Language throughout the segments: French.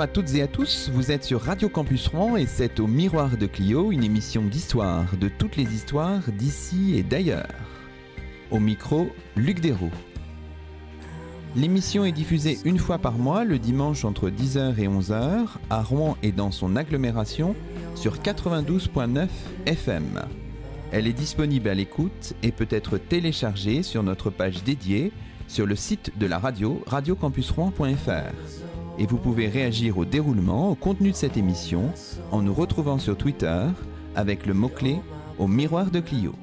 Bonjour à toutes et à tous, vous êtes sur Radio Campus Rouen et c'est au Miroir de Clio, une émission d'histoire, de toutes les histoires d'ici et d'ailleurs. Au micro, Luc Dérault. L'émission est diffusée une fois par mois, le dimanche entre 10h et 11h, à Rouen et dans son agglomération, sur 92.9 FM. Elle est disponible à l'écoute et peut être téléchargée sur notre page dédiée sur le site de la radio radiocampusrouen.fr. Et vous pouvez réagir au déroulement, au contenu de cette émission, en nous retrouvant sur Twitter avec le mot-clé au miroir de Clio.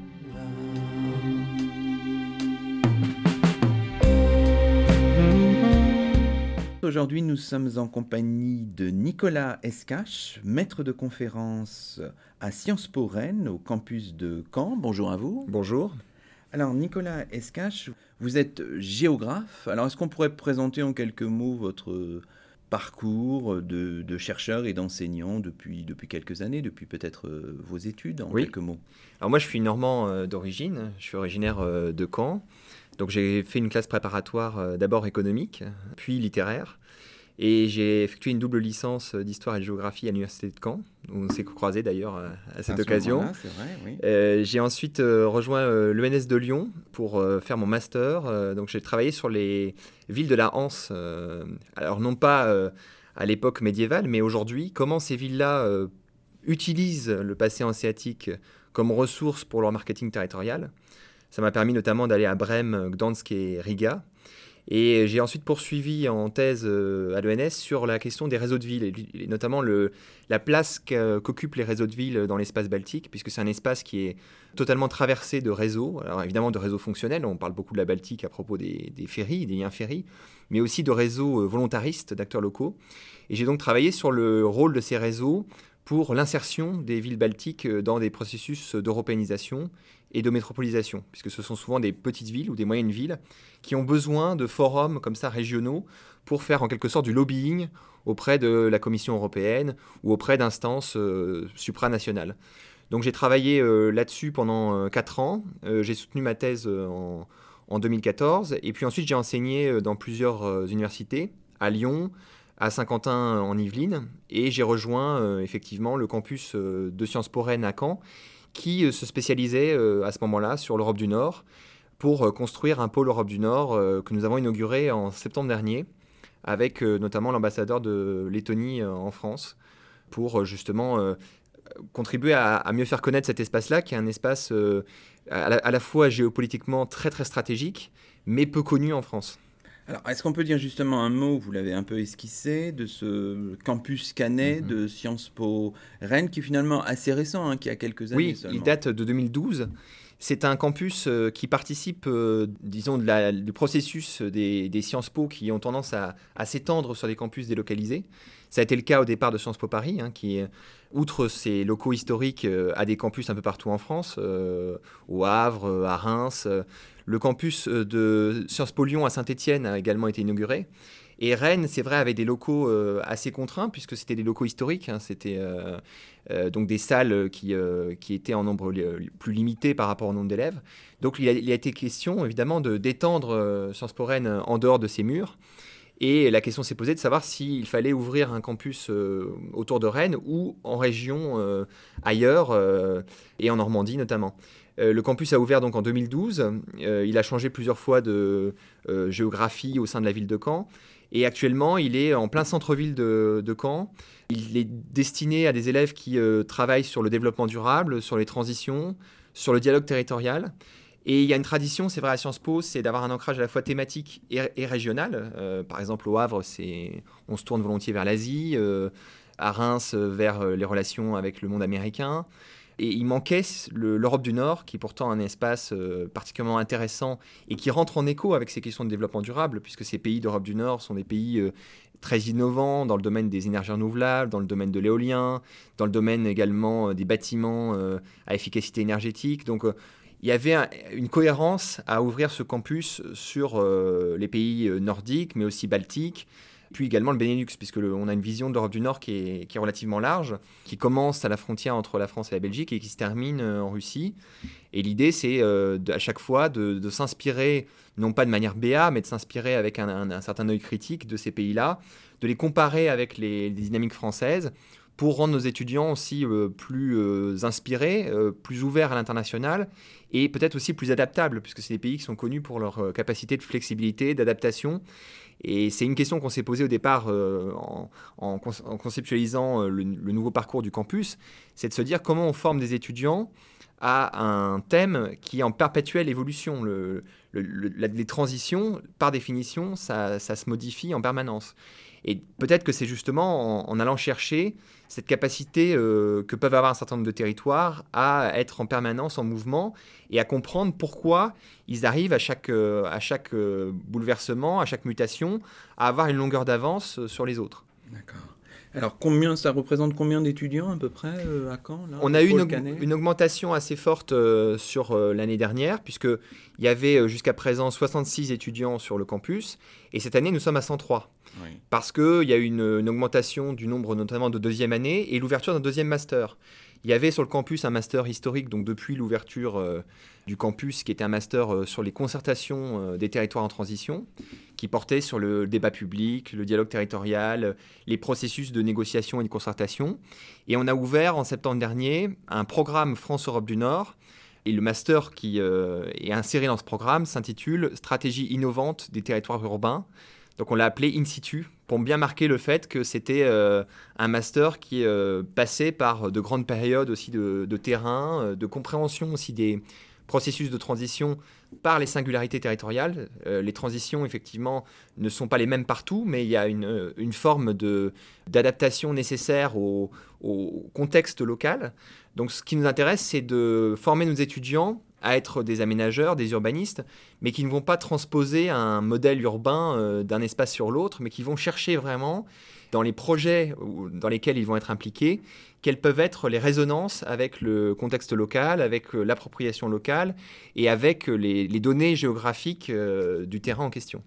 Aujourd'hui, nous sommes en compagnie de Nicolas Escache, maître de conférence à Sciences Po Rennes, au campus de Caen. Bonjour à vous. Bonjour. Alors, Nicolas Escache, vous êtes géographe. Alors, est-ce qu'on pourrait présenter en quelques mots votre parcours de, chercheur et d'enseignant depuis, depuis quelques années, depuis peut-être euh, vos études, en quelques mots Alors, moi, je suis normand euh, d'origine. Je suis originaire euh, de Caen. Donc j'ai fait une classe préparatoire d'abord économique, puis littéraire. Et j'ai effectué une double licence d'histoire et de géographie à l'université de Caen. On s'est croisés d'ailleurs euh, à cette occasion. Vrai, oui. euh, j'ai ensuite euh, rejoint l'ENS de Lyon pour faire mon master. donc j'ai travaillé sur les villes de la Hanse. alors non pas à l'époque médiévale, mais aujourd'hui, comment ces villes-là utilisent le passé hanséatique comme ressource pour leur marketing territorial. Ça m'a permis notamment d'aller à Brême, Gdansk et Riga. Et j'ai ensuite poursuivi en thèse euh, à l'ENS sur la question des réseaux de villes, et notamment la place qu'occupent les réseaux de villes dans l'espace baltique, puisque c'est un espace qui est totalement traversé de réseaux, alors évidemment de réseaux fonctionnels, on parle beaucoup de la Baltique à propos des, des ferries, des liens ferries, mais aussi de réseaux euh, volontaristes d'acteurs locaux. Et j'ai donc travaillé sur le rôle de ces réseaux pour l'insertion des villes baltiques euh, dans des processus d'européanisation et de métropolisation, puisque ce sont souvent des petites villes ou des moyennes villes qui ont besoin de forums comme ça régionaux pour faire en quelque sorte du lobbying auprès de la Commission européenne ou auprès d'instances euh, supranationales. Donc j'ai travaillé euh, là-dessus pendant euh, quatre ans. j'ai soutenu ma thèse en, en, 2014 et puis ensuite j'ai enseigné dans plusieurs universités, à Lyon, à Saint-Quentin en Yvelines et j'ai rejoint effectivement le campus de Sciences Po Rennes à Caen qui euh, se spécialisait euh, à ce moment-là sur l'Europe du Nord pour euh, construire un pôle Europe du Nord que nous avons inauguré en septembre dernier avec notamment l'ambassadeur de Lettonie en France pour justement contribuer à, mieux faire connaître cet espace-là, qui est un espace à la, fois géopolitiquement très très stratégique, mais peu connu en France. Alors, est-ce qu'on peut dire justement un mot, vous l'avez un peu esquissé, de ce campus canet mhm. de Sciences Po Rennes, qui est finalement assez récent, hein, qui a quelques années oui, il date de 2012. C'est un campus euh, qui participe, euh, disons, du processus des, Sciences Po qui ont tendance à, s'étendre sur des campus délocalisés. Ça a été le cas au départ de Sciences Po Paris, hein, qui, outre ses locaux historiques, euh, a des campus un peu partout en France, au Havre, à Reims. Le campus euh, de Sciences Po Lyon à Saint-Étienne a également été inauguré. Et Rennes, c'est vrai, avait des locaux euh, assez contraints, puisque c'était des locaux historiques. Hein. c'était euh, donc des salles qui, étaient en nombre plus limité par rapport au nombre d'élèves. Donc il a, été question, évidemment, de d'étendre Sciences Po Rennes en dehors de ces murs. Et la question s'est posée de savoir s'il fallait ouvrir un campus autour de Rennes ou en région ailleurs, et en Normandie notamment. Euh, le campus a ouvert donc en 2012. Euh, il a changé plusieurs fois de euh, géographie au sein de la ville de Caen. Et actuellement, il est en plein centre-ville de, Caen. Il est destiné à des élèves qui travaillent sur le développement durable, sur les transitions, sur le dialogue territorial. Et il y a une tradition, c'est vrai, à Sciences Po, c'est d'avoir un ancrage à la fois thématique et, régional. par exemple, au Havre, on se tourne volontiers vers l'Asie, à Reims, vers les relations avec le monde américain. Et il manquait l'Europe du Nord, qui est pourtant un espace euh, particulièrement intéressant et qui rentre en écho avec ces questions de développement durable, puisque ces pays d'Europe du Nord sont des pays euh, très innovants dans le domaine des énergies renouvelables, dans le domaine de l'éolien, dans le domaine également euh, des bâtiments à efficacité énergétique. Donc il y avait une cohérence à ouvrir ce campus sur les pays nordiques, mais aussi baltiques, puis également le Benelux, puisque on a une vision de l'Europe du Nord qui est, relativement large, qui commence à la frontière entre la France et la Belgique et qui se termine euh, en Russie. Et l'idée, c'est euh, à chaque fois de, s'inspirer, non pas de manière béat, mais de s'inspirer avec un, certain œil critique de ces pays-là, de les comparer avec les, dynamiques françaises pour rendre nos étudiants aussi euh, plus inspirés, plus ouverts à l'international et peut-être aussi plus adaptables, puisque c'est des pays qui sont connus pour leur capacité de flexibilité, d'adaptation et c'est une question qu'on s'est posée au départ euh, en, conceptualisant euh, le, nouveau parcours du campus, c'est de se dire comment on forme des étudiants à un thème qui est en perpétuelle évolution. les transitions, par définition, ça, se modifie en permanence. Et peut-être que c'est justement en, allant chercher cette capacité euh, que peuvent avoir un certain nombre de territoires à être en permanence en mouvement et à comprendre pourquoi ils arrivent à chaque, euh, à chaque euh, bouleversement, à chaque mutation, à avoir une longueur d'avance sur les autres. D'accord. Alors, combien, ça représente combien d'étudiants à peu près à Caen On a eu une, augmentation assez forte sur l'année dernière, puisqu'il y avait jusqu'à présent 66 étudiants sur le campus, et cette année nous sommes à 103. Parce qu'il y a eu une, augmentation du nombre notamment de deuxième année et l'ouverture d'un deuxième master. Il y avait sur le campus un master historique, donc depuis l'ouverture euh, du campus, qui était un master euh, sur les concertations euh, des territoires en transition, qui portait sur le débat public, le dialogue territorial, les processus de négociation et de concertation. Et on a ouvert en septembre dernier un programme France-Europe du Nord. Et le master qui est inséré dans ce programme s'intitule Stratégie innovante des territoires urbains donc on l'a appelé In situ pour bien marquer le fait que c'était euh, un master qui euh, passait par de grandes périodes aussi de, terrain, euh, de compréhension aussi des processus de transition par les singularités territoriales. les transitions, effectivement, ne sont pas les mêmes partout, mais il y a une, forme d'adaptation nécessaire au, contexte local. Donc ce qui nous intéresse, c'est de former nos étudiants à être des aménageurs, des urbanistes, mais qui ne vont pas transposer un modèle urbain euh, d'un espace sur l'autre, mais qui vont chercher vraiment dans les projets dans lesquels ils vont être impliqués, quelles peuvent être les résonances avec le contexte local, avec euh, l'appropriation locale et avec les, données géographiques euh, du terrain en question.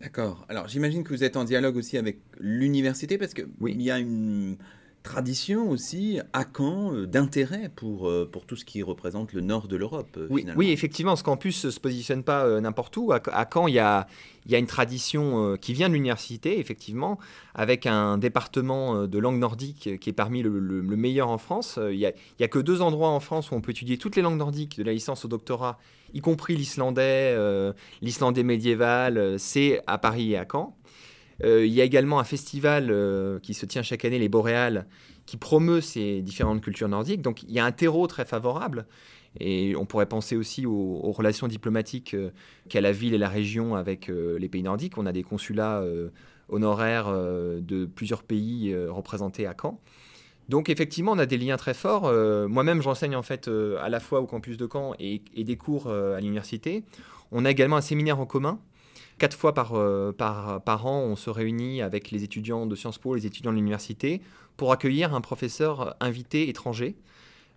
D'accord. Alors j'imagine que vous êtes en dialogue aussi avec l'université parce qu'il oui. y a une tradition aussi à Caen euh, d'intérêt pour, euh, pour tout ce qui représente le nord de l'Europe. Euh, oui, oui, effectivement, ce campus ne se positionne pas n'importe où. À, Caen, il y a, y a une tradition qui vient de l'université, effectivement, avec un département de langue nordique qui est parmi le, meilleur en France. Il n'y a, a, que deux endroits en France où on peut étudier toutes les langues nordiques, de la licence au doctorat, y compris l'islandais, l'islandais médiéval, c'est à Paris et à Caen. Euh, il y a également un festival euh, qui se tient chaque année, les Boréales, qui promeut ces différentes cultures nordiques. Donc il y a un terreau très favorable. Et on pourrait penser aussi aux, relations diplomatiques euh, qu'a la ville et la région avec les pays nordiques. On a des consulats honoraires de plusieurs pays représentés à Caen. Donc effectivement, on a des liens très forts. Moi-même, j'enseigne en fait à la fois au campus de Caen et des cours à l'université. On a également un séminaire en commun Quatre fois par, euh, par, par, an, on se réunit avec les étudiants de Sciences Po, les étudiants de l'université, pour accueillir un professeur invité étranger.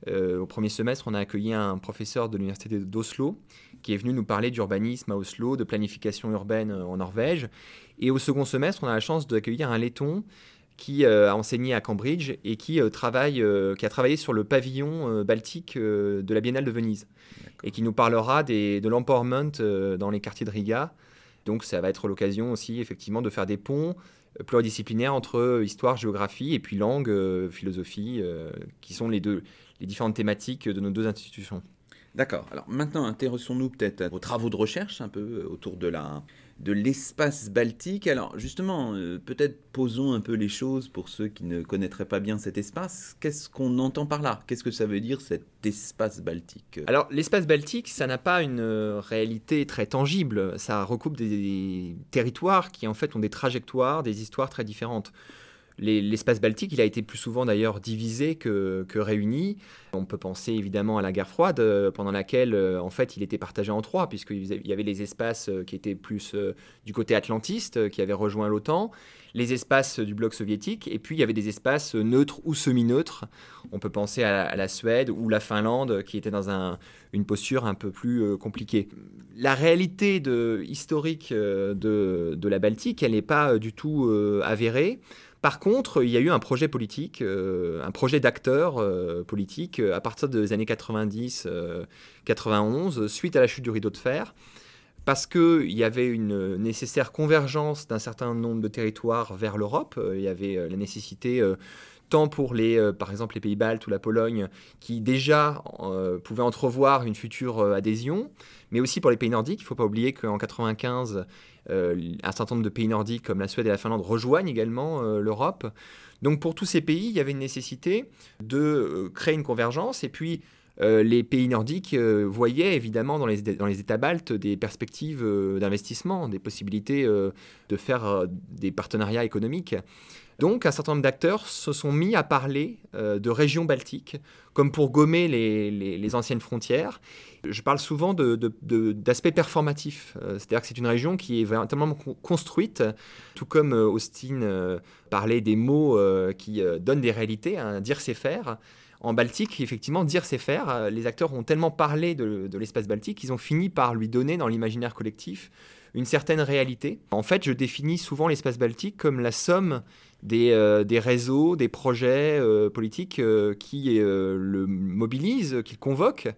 Euh, au premier semestre, on a accueilli un professeur de l'université d'Oslo qui est venu nous parler d'urbanisme à Oslo, de planification urbaine euh, en Norvège. Et au second semestre, on a la chance d'accueillir un letton qui a enseigné à Cambridge et qui, travaille, qui a travaillé sur le pavillon baltique de la Biennale de Venise et qui nous parlera des, de l'empowerment dans les quartiers de Riga donc ça va être l'occasion aussi effectivement de faire des ponts euh, pluridisciplinaires entre euh, histoire, géographie et puis langue, euh, philosophie, qui sont les, deux, les différentes thématiques de nos deux institutions. D'accord. Alors maintenant, intéressons-nous peut-être aux travaux de recherche un peu autour de la, de l'espace baltique. Alors justement, euh, peut-être posons un peu les choses pour ceux qui ne connaîtraient pas bien cet espace. Qu'est-ce qu'on entend par là? Qu'est-ce que ça veut dire cet espace baltique? Alors l'espace baltique, ça n'a pas une euh, réalité très tangible. Ça recoupe des territoires qui en fait ont des trajectoires, des histoires très différentes. L'espace baltique, il a été plus souvent d'ailleurs divisé que, réuni. On peut penser évidemment à la guerre froide, euh, pendant laquelle euh, en fait il était partagé en trois, puisqu'il y avait les espaces euh, qui étaient plus du côté atlantiste, qui avaient rejoint l'OTAN, les espaces du bloc soviétique, et puis il y avait des espaces neutres ou semi-neutres. On peut penser à, la Suède ou la Finlande, qui étaient dans une posture un peu plus compliquée. la réalité de, historique de, de, la Baltique, elle n'est pas du tout avérée. Par contre, il y a eu un projet politique, un projet d'acteurs politiques à partir des années 90-91, suite à la chute du rideau de fer, parce qu'il y avait une nécessaire convergence d'un certain nombre de territoires vers l'Europe. Il y avait la nécessité tant pour les, euh, par exemple les pays baltes ou la Pologne, qui déjà euh, pouvaient entrevoir une future euh, adhésion, mais aussi pour les pays nordiques. Il ne faut pas oublier qu'en 1995, un certain nombre de pays nordiques comme la Suède et la Finlande rejoignent également l'Europe. Donc pour tous ces pays, il y avait une nécessité de créer une convergence, et puis les pays nordiques voyaient évidemment dans les, dans les États baltes des perspectives d'investissement, des possibilités de faire des partenariats économiques. Donc un certain nombre d'acteurs se sont mis à parler euh, de régions baltiques, comme pour gommer les, anciennes frontières. Je parle souvent d'aspect de, performatif, euh, c'est-à-dire que c'est une région qui est véritablement construite, tout comme euh, Austin parlait des mots qui donnent des réalités, hein, dire c'est faire. En Baltique, effectivement, dire c'est faire. Les acteurs ont tellement parlé de, de l'espace baltique qu'ils ont fini par lui donner dans l'imaginaire collectif une certaine réalité. En fait, je définis souvent l'espace baltique comme la somme euh, des, réseaux, des projets euh, politiques euh, qui le mobilisent, qui le convoquent,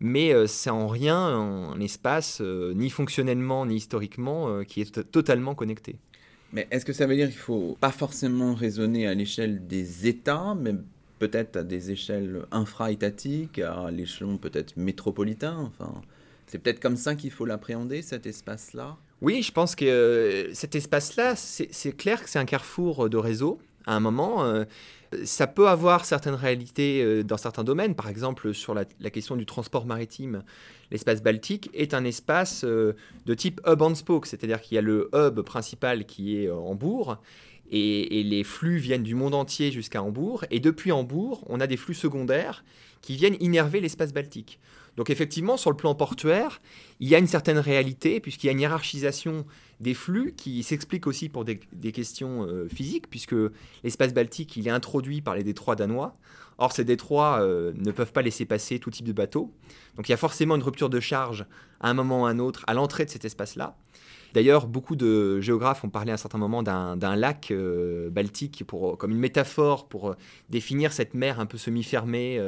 mais c'est en rien un espace, ni fonctionnellement, ni historiquement, qui est totalement connecté. Mais est-ce que ça veut dire qu'il ne faut pas forcément raisonner à l'échelle des États, mais peut-être à des échelles infra-étatiques, à l'échelon peut-être métropolitain enfin, C'est peut-être comme ça qu'il faut l'appréhender, cet espace-là? Oui, je pense que euh, cet espace-là, c'est clair que c'est un carrefour de réseau. À un moment, euh, ça peut avoir certaines réalités euh, dans certains domaines. Par exemple, sur la, question du transport maritime, l'espace baltique est un espace de type hub and spoke, c'est-à-dire qu'il y a le hub principal qui est Hambourg. Et, et les flux viennent du monde entier jusqu'à Hambourg. Et depuis Hambourg, on a des flux secondaires qui viennent innerver l'espace baltique. Donc effectivement, sur le plan portuaire, il y a une certaine réalité, puisqu'il y a une hiérarchisation des flux qui s'explique aussi pour des, questions euh, physiques, puisque l'espace baltique, il est introduit par les détroits danois. Or, ces détroits euh, ne peuvent pas laisser passer tout type de bateau. Donc il y a forcément une rupture de charge à un moment ou à un autre à l'entrée de cet espace-là. D'ailleurs, beaucoup de géographes ont parlé à un certain moment d'un lac euh, baltique pour, comme une métaphore pour définir cette mer un peu semi-fermée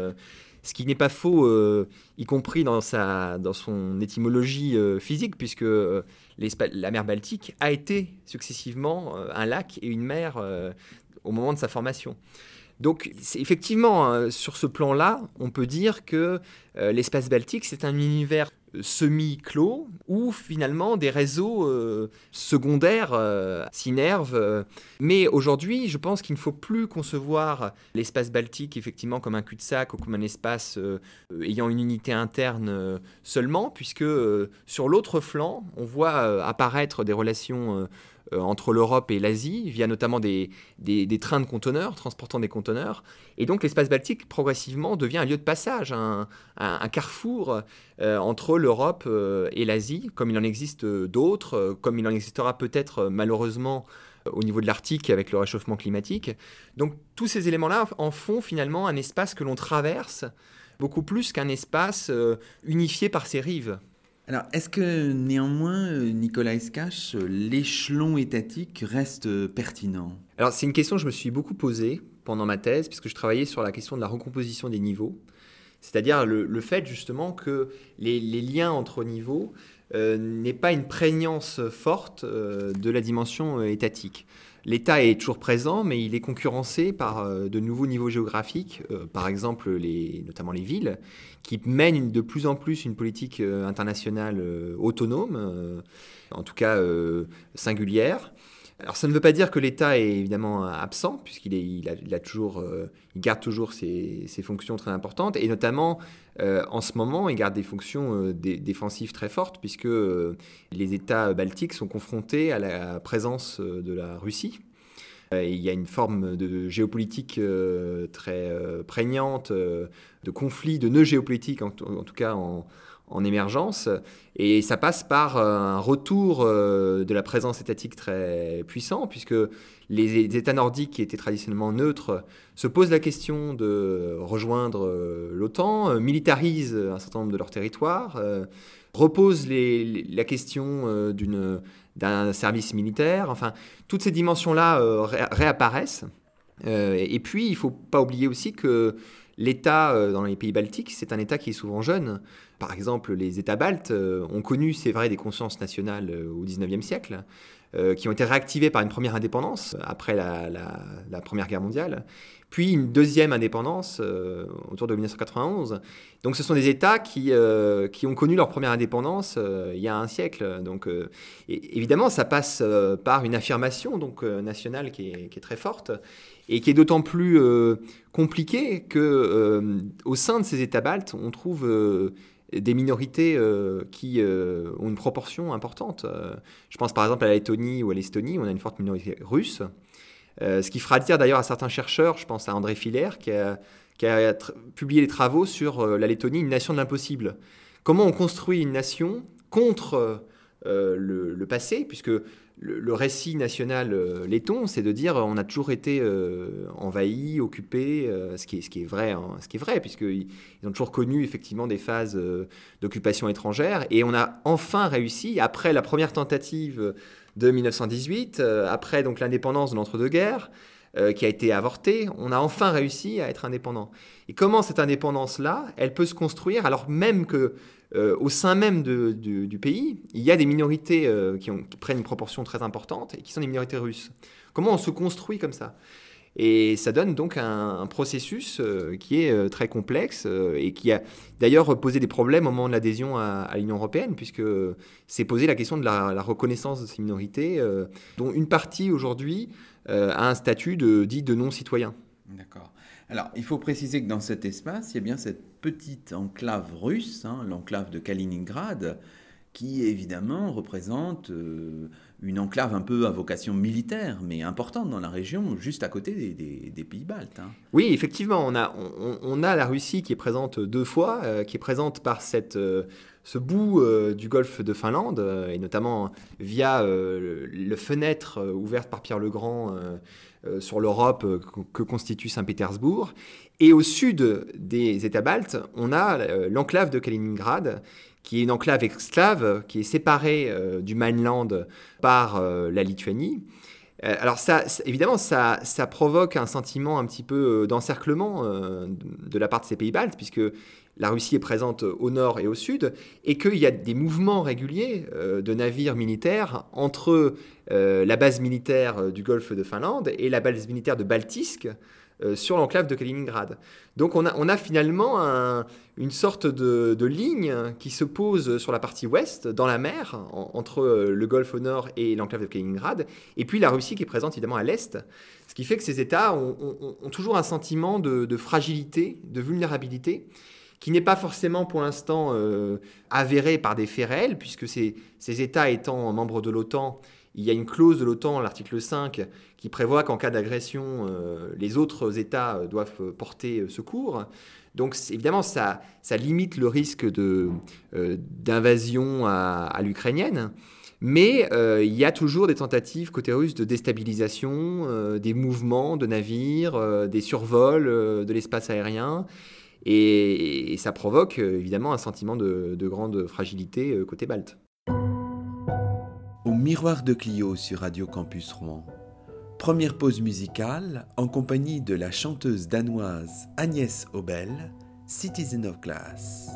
ce qui n'est pas faux, euh, y compris dans, sa, dans son étymologie euh, physique, puisque euh, la mer Baltique a été successivement un lac et une mer au moment de sa formation. Donc effectivement, sur ce plan-là, on peut dire que l'espace baltique, c'est un univers semi-clos où finalement des réseaux euh, secondaires euh, s'innervent. Euh. Mais aujourd'hui, je pense qu'il ne faut plus concevoir l'espace baltique effectivement comme un cul-de-sac ou comme un espace ayant une unité interne seulement, puisque sur l'autre flanc, on voit apparaître des relations euh, entre l'Europe et l'Asie, via notamment des, des, trains de conteneurs, transportant des conteneurs. Et donc l'espace baltique, progressivement, devient un lieu de passage, un, un, carrefour euh, entre l'Europe euh, et l'Asie, comme il en existe d'autres, comme il en existera peut-être malheureusement au niveau de l'Arctique avec le réchauffement climatique. Donc tous ces éléments-là en font finalement un espace que l'on traverse beaucoup plus qu'un espace unifié par ses rives. Alors, est-ce que néanmoins, euh, Nicolas Escache, l'échelon étatique reste euh, pertinent? Alors, c'est une question que je me suis beaucoup posée pendant ma thèse, puisque je travaillais sur la question de la recomposition des niveaux. C'est-à-dire le, fait justement que les, liens entre niveaux euh, n'aient pas une prégnance forte de la dimension étatique. L'État est toujours présent, mais il est concurrencé par euh, de nouveaux niveaux géographiques, euh, par exemple notamment les villes, qui mènent de plus en plus une politique euh, internationale autonome, en tout cas singulière. Alors ça ne veut pas dire que l'État est évidemment absent, puisqu'il il garde toujours ses, fonctions très importantes, et notamment en ce moment, il garde des fonctions défensives très fortes, puisque les États baltiques sont confrontés à la présence de la Russie. il y a une forme de géopolitique très prégnante, de conflit, de nœuds géopolitiques, en, tout cas en, en émergence. Et ça passe par un retour de la présence étatique très puissant, puisque les États nordiques qui étaient traditionnellement neutres se posent la question de rejoindre l'OTAN, militarisent un certain nombre de leurs territoires, reposent la question d'un service militaire. Enfin, toutes ces dimensions-là réapparaissent. et puis, il ne faut pas oublier aussi que L'État euh, dans les pays baltiques, c'est un État qui est souvent jeune. Par exemple, les États baltes euh, ont connu, c'est vrai, des consciences nationales euh, au XIXe siècle, qui ont été réactivées par une première indépendance après la, Première Guerre mondiale, puis une deuxième indépendance autour de 1991. Donc ce sont des États qui, qui ont connu leur première indépendance il y a un siècle. Donc évidemment, ça passe par une affirmation donc, nationale qui est, très forte et qui est d'autant plus euh, compliqué que euh, au sein de ces États baltes, on trouve euh, des minorités qui ont une proportion importante. je pense par exemple à la Lettonie ou à l'Estonie, où on a une forte minorité russe. ce qui fera dire d'ailleurs à certains chercheurs, je pense à André Filaire, qui a, publié des travaux sur la Lettonie, une nation de l'impossible. Comment on construit une nation contre le, le, passé, puisque le, récit national euh, laiton, c'est de dire on a toujours été euh, envahi, occupé, euh, ce, qui est, vrai, hein, ce qui est vrai, puisqu'ils ont toujours connu effectivement des phases d'occupation étrangère, et on a enfin réussi après la première tentative de 1918, après donc l'indépendance de l'entre-deux-guerres, qui a été avortée, on a enfin réussi à être indépendant. Et comment cette indépendance-là, elle peut se construire alors même que euh, au sein même du, pays, il y a des minorités euh, qui, prennent une proportion très importante et qui sont des minorités russes. Comment on se construit comme ça? Et ça donne donc un, processus euh, qui est très complexe et qui a d'ailleurs posé des problèmes au moment de l'adhésion à, l'Union européenne, puisque c'est posé la question de la, reconnaissance de ces minorités, dont une partie aujourd'hui a un statut de, dit de non-citoyen. D'accord. Alors, il faut préciser que dans cet espace, il y a bien cette petite enclave russe, hein, l'enclave de Kaliningrad, qui évidemment représente euh, une enclave un peu à vocation militaire, mais importante dans la région, juste à côté des, pays baltes. Hein. Oui, effectivement, on a, la Russie qui est présente deux fois, euh, qui est présente par cette, euh, ce bout du golfe de Finlande, et notamment via le, fenêtre ouverte par Pierre le Grand sur l'Europe euh, que constitue Saint-Pétersbourg. Et au sud des États baltes, on a euh, l'enclave de Kaliningrad, qui est une enclave esclave, qui est séparée du mainland par la Lituanie. Alors ça, évidemment, ça, provoque un sentiment un petit peu d'encerclement de la part de ces pays baltes, puisque la Russie est présente au nord et au sud, et qu'il y a des mouvements réguliers euh, de navires militaires entre euh, la base militaire euh, du golfe de Finlande et la base militaire de Baltisk sur l'enclave de Kaliningrad. Donc on a, finalement une sorte de, ligne qui se pose sur la partie ouest, dans la mer, entre le golfe au nord et l'enclave de Kaliningrad, et puis la Russie qui est présente évidemment à l'est, ce qui fait que ces États ont, toujours un sentiment de fragilité, de vulnérabilité, qui n'est pas forcément pour l'instant euh, avéré par des faits réels, puisque ces, États étant membres de l'OTAN, il y a une clause de l'OTAN, l'article 5, qui prévoit qu'en cas d'agression, euh, les autres États euh, doivent porter secours. Donc évidemment, ça, ça, limite le risque d'invasion à, l'ukrainienne. Mais il y a toujours des tentatives côté russe de déstabilisation, des mouvements de navires, des survols de l'espace aérien. Et, ça provoque euh, évidemment un sentiment de, grande fragilité euh, côté balte. Au miroir de Clio sur Radio Campus Rouen. Première pause musicale en compagnie de la chanteuse danoise Agnès Obel, Citizen of Glass.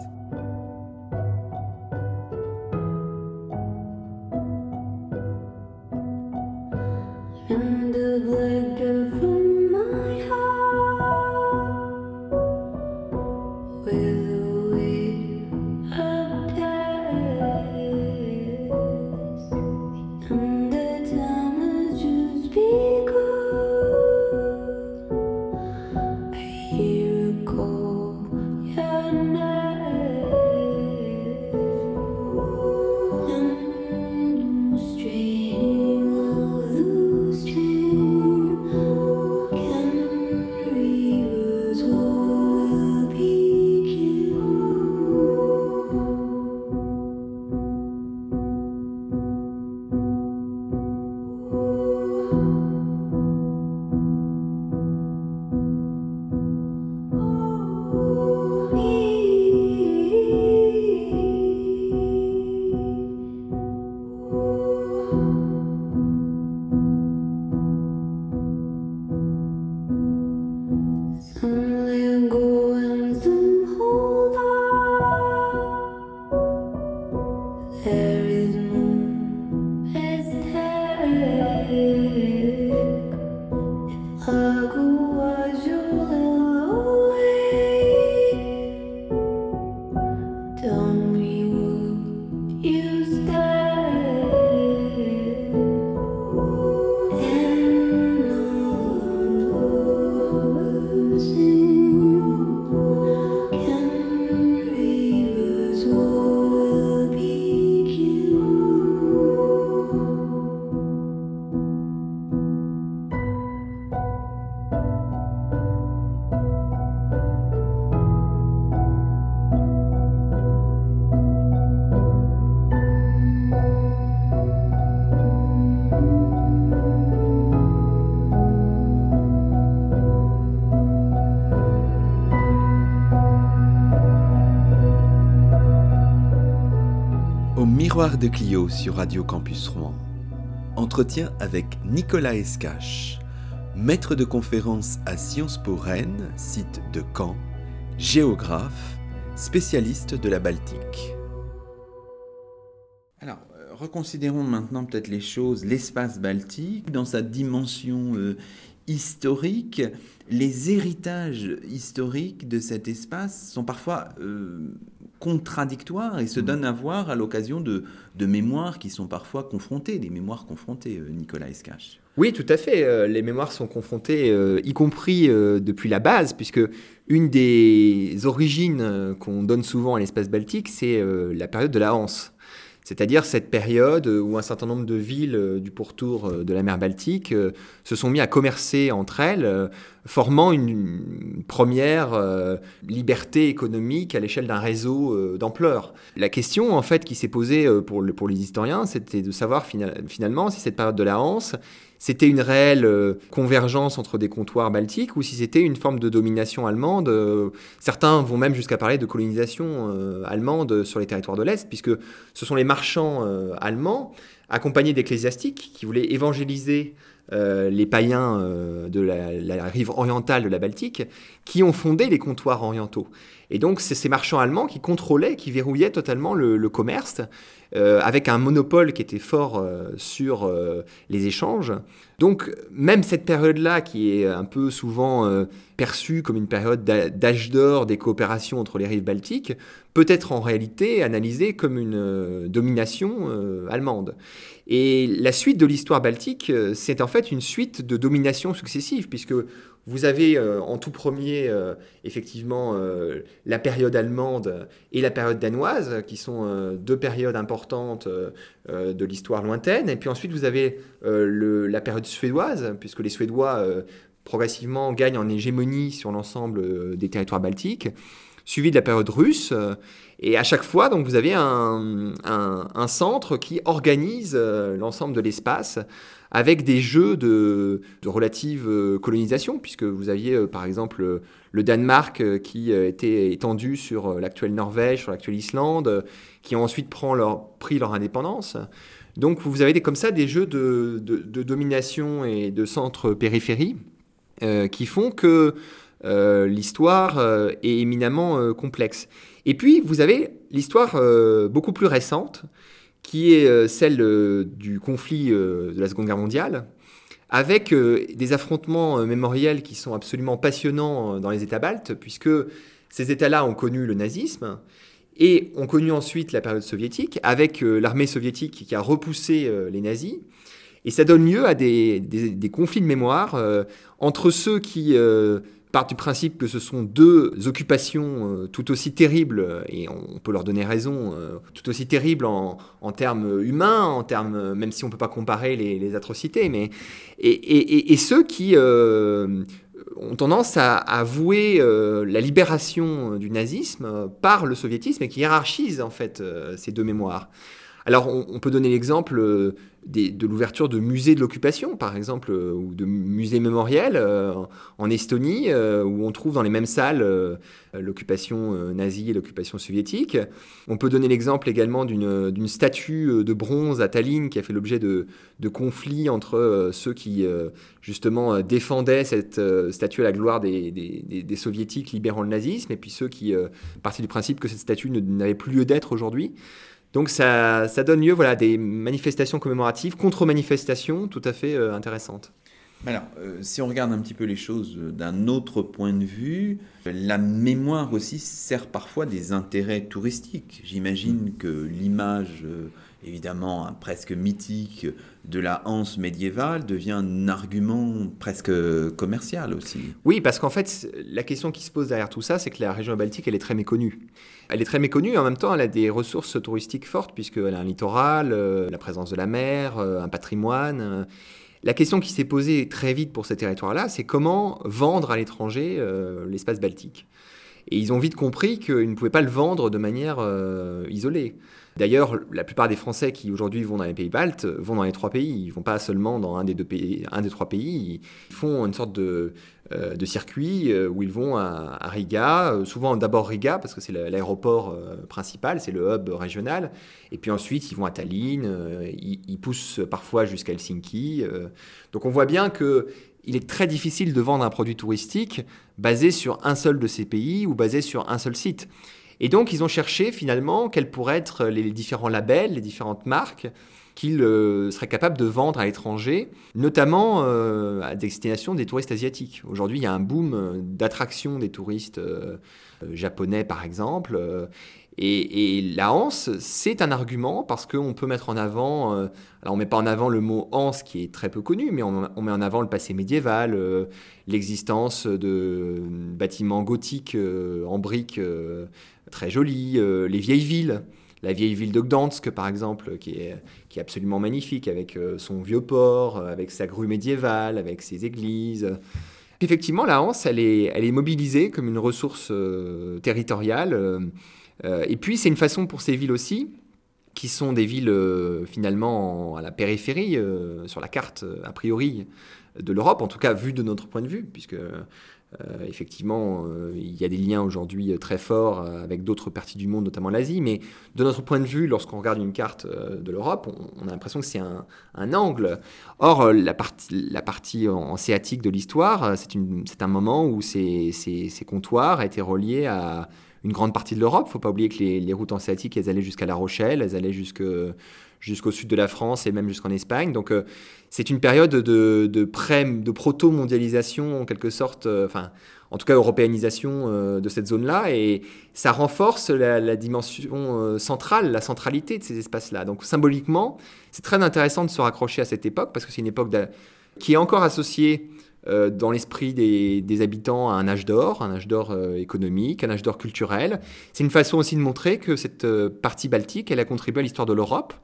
De Clio sur Radio Campus Rouen. Entretien avec Nicolas Escache, maître de conférence à Sciences Po Rennes, site de Caen, géographe, spécialiste de la Baltique. Alors, euh, reconsidérons maintenant peut-être les choses, l'espace baltique, dans sa dimension euh, historique, les héritages historiques de cet espace sont parfois euh, contradictoires et se mm. donnent à voir à l'occasion de, mémoires qui sont parfois confrontées, des mémoires confrontées, euh, Nicolas Escache. Oui, tout à fait. Euh, les mémoires sont confrontées, y compris depuis la base, puisque une des origines qu'on donne souvent à l'espace baltique, c'est la période de la Hanse c'est-à-dire cette période où un certain nombre de villes euh, du pourtour euh, de la mer Baltique euh, se sont mis à commercer entre elles, formant une première liberté économique à l'échelle d'un réseau d'ampleur. La question en fait qui s'est posée pour, les historiens, c'était de savoir finalement si cette période de la Hanse c'était une réelle euh, convergence entre des comptoirs baltiques ou si c'était une forme de domination allemande. Euh, certains vont même jusqu'à parler de colonisation euh, allemande sur les territoires de l'Est, puisque ce sont les marchands allemands, accompagnés d'ecclésiastiques, qui voulaient évangéliser les païens de la, rive orientale de la Baltique, qui ont fondé les comptoirs orientaux. Et donc, c'est ces marchands allemands qui contrôlaient, qui verrouillaient totalement le commerce euh, avec un monopole qui était fort euh, sur euh, les échanges. Donc même cette période-là, qui est un peu souvent perçue comme une période d'âge d'or des coopérations entre les rives baltiques, peut être en réalité analysée comme une domination allemande. Et la suite de l'histoire baltique, c'est en fait une suite de dominations successives, puisque vous avez euh, en tout premier, euh, effectivement, euh, la période allemande et la période danoise, qui sont deux périodes importantes de l'histoire lointaine. Et puis ensuite, vous avez la période suédoise, puisque les Suédois progressivement gagnent en hégémonie sur l'ensemble des territoires baltiques, suivi de la période russe. Et à chaque fois, donc, vous avez un, un centre qui organise l'ensemble de l'espace avec des jeux de, relative euh, colonisation, puisque vous aviez euh, par exemple le Danemark euh, qui était étendu sur l'actuelle Norvège, sur l'actuelle Islande, qui ont ensuite pris leur indépendance. Donc vous avez comme ça des jeux de, domination et de centre-périphérie qui font que l'histoire est éminemment complexe. Et puis vous avez l'histoire beaucoup plus récente qui est euh, celle euh, du conflit euh, de la Seconde Guerre mondiale, avec des affrontements mémoriels qui sont absolument passionnants dans les États baltes, puisque ces États-là ont connu le nazisme et ont connu ensuite la période soviétique, avec l'armée soviétique qui a repoussé les nazis. Et ça donne lieu à des, des conflits de mémoire entre ceux qui part du principe que ce sont deux occupations euh, tout aussi terribles, et on peut leur donner raison, euh, tout aussi terribles en, termes humains, en termes, même si on ne peut pas comparer les, atrocités, mais, et, ceux qui euh, ont tendance à, avouer la libération du nazisme par le soviétisme et qui hiérarchisent en fait ces deux mémoires. Alors on, peut donner l'exemple euh, de l'ouverture de musées de l'occupation, par exemple, euh, ou de musées mémoriels euh, en Estonie, où on trouve dans les mêmes salles l'occupation nazie et l'occupation soviétique. On peut donner l'exemple également d'une statue de bronze à Tallinn qui a fait l'objet de, conflits entre ceux qui, justement, défendaient cette statue à la gloire des, soviétiques libérant le nazisme, et puis ceux qui partaient du principe que cette statue n'avait plus lieu d'être aujourd'hui. Donc ça, donne lieu voilà, à des manifestations commémoratives, contre-manifestations tout à fait euh, intéressantes. Alors, euh, si on regarde un petit peu les choses euh, d'un autre point de vue, la mémoire aussi sert parfois des intérêts touristiques. J'imagine que l'image évidemment presque mythique de la Hanse médiévale devient un argument presque commercial aussi. Oui, parce qu'en fait, la question qui se pose derrière tout ça, c'est que la région baltique, elle est très méconnue. Elle est très méconnue, en même temps, elle a des ressources touristiques fortes, puisqu'elle a un littoral, euh, la présence de la mer, euh, un patrimoine. La question qui s'est posée très vite pour ces territoires-là, c'est comment vendre à l'étranger euh, l'espace baltique. Et ils ont vite compris qu'ils ne pouvaient pas le vendre de manière isolée. D'ailleurs, la plupart des Français qui aujourd'hui vont dans les pays baltes vont dans les trois pays. Ils vont pas seulement dans un des trois pays. Ils font une sorte de, euh, circuit euh, où ils vont à, Riga, euh, souvent d'abord Riga parce que c'est l'aéroport principal, c'est le hub régional, et puis ensuite ils vont à Tallinn, ils, poussent parfois jusqu'à Helsinki. donc on voit bien que il est très difficile de vendre un produit touristique basé sur un seul de ces pays ou basé sur un seul site. Et donc ils ont cherché finalement quels pourraient être les différents labels, les différentes marques qu'il euh, serait capable de vendre à l'étranger, notamment euh, à destination des touristes asiatiques. Aujourd'hui, il y a un boom euh, d'attraction des touristes japonais, par exemple. Et, la Hanse, c'est un argument parce qu'on peut mettre en avant, alors on ne met pas en avant le mot Hanse qui est très peu connu, mais on, met en avant le passé médiéval, l'existence de bâtiments gothiques en briques très jolis, les vieilles villes la vieille ville de Gdansk, par exemple, qui est, qui est absolument magnifique, avec euh, son vieux port, euh, avec sa grue médiévale, avec ses églises. Effectivement, la Hanse, elle est, elle est mobilisée comme une ressource euh, territoriale. et puis, c'est une façon pour ces villes aussi, qui sont des villes finalement à la périphérie, sur la carte a priori de l'Europe, en tout cas vu de notre point de vue, puisque euh, effectivement, euh, il y a des liens aujourd'hui euh, très forts avec d'autres parties du monde, notamment l'Asie, mais de notre point de vue, lorsqu'on regarde une carte de l'Europe, on, a l'impression que c'est un, angle. Or, la partie, la en, de l'histoire, c'est un moment où ces, ces, ces comptoirs étaient reliés à une grande partie de l'Europe. Il ne faut pas oublier que les, routes hanséatiques, elles allaient jusqu'à La Rochelle, elles allaient jusqu'au sud de la France et même jusqu'en Espagne. Donc c'est une période de, de, proto-mondialisation en quelque sorte, euh, enfin en tout cas européanisation euh, de cette zone-là, et ça renforce la, dimension centrale, la centralité de ces espaces-là. Donc symboliquement, c'est très intéressant de se raccrocher à cette époque, parce que c'est une époque qui est encore associée dans l'esprit des, des, habitants à un âge d'or, un âge d'or économique, un âge d'or culturel. C'est une façon aussi de montrer que cette partie baltique, elle a contribué à l'histoire de l'Europe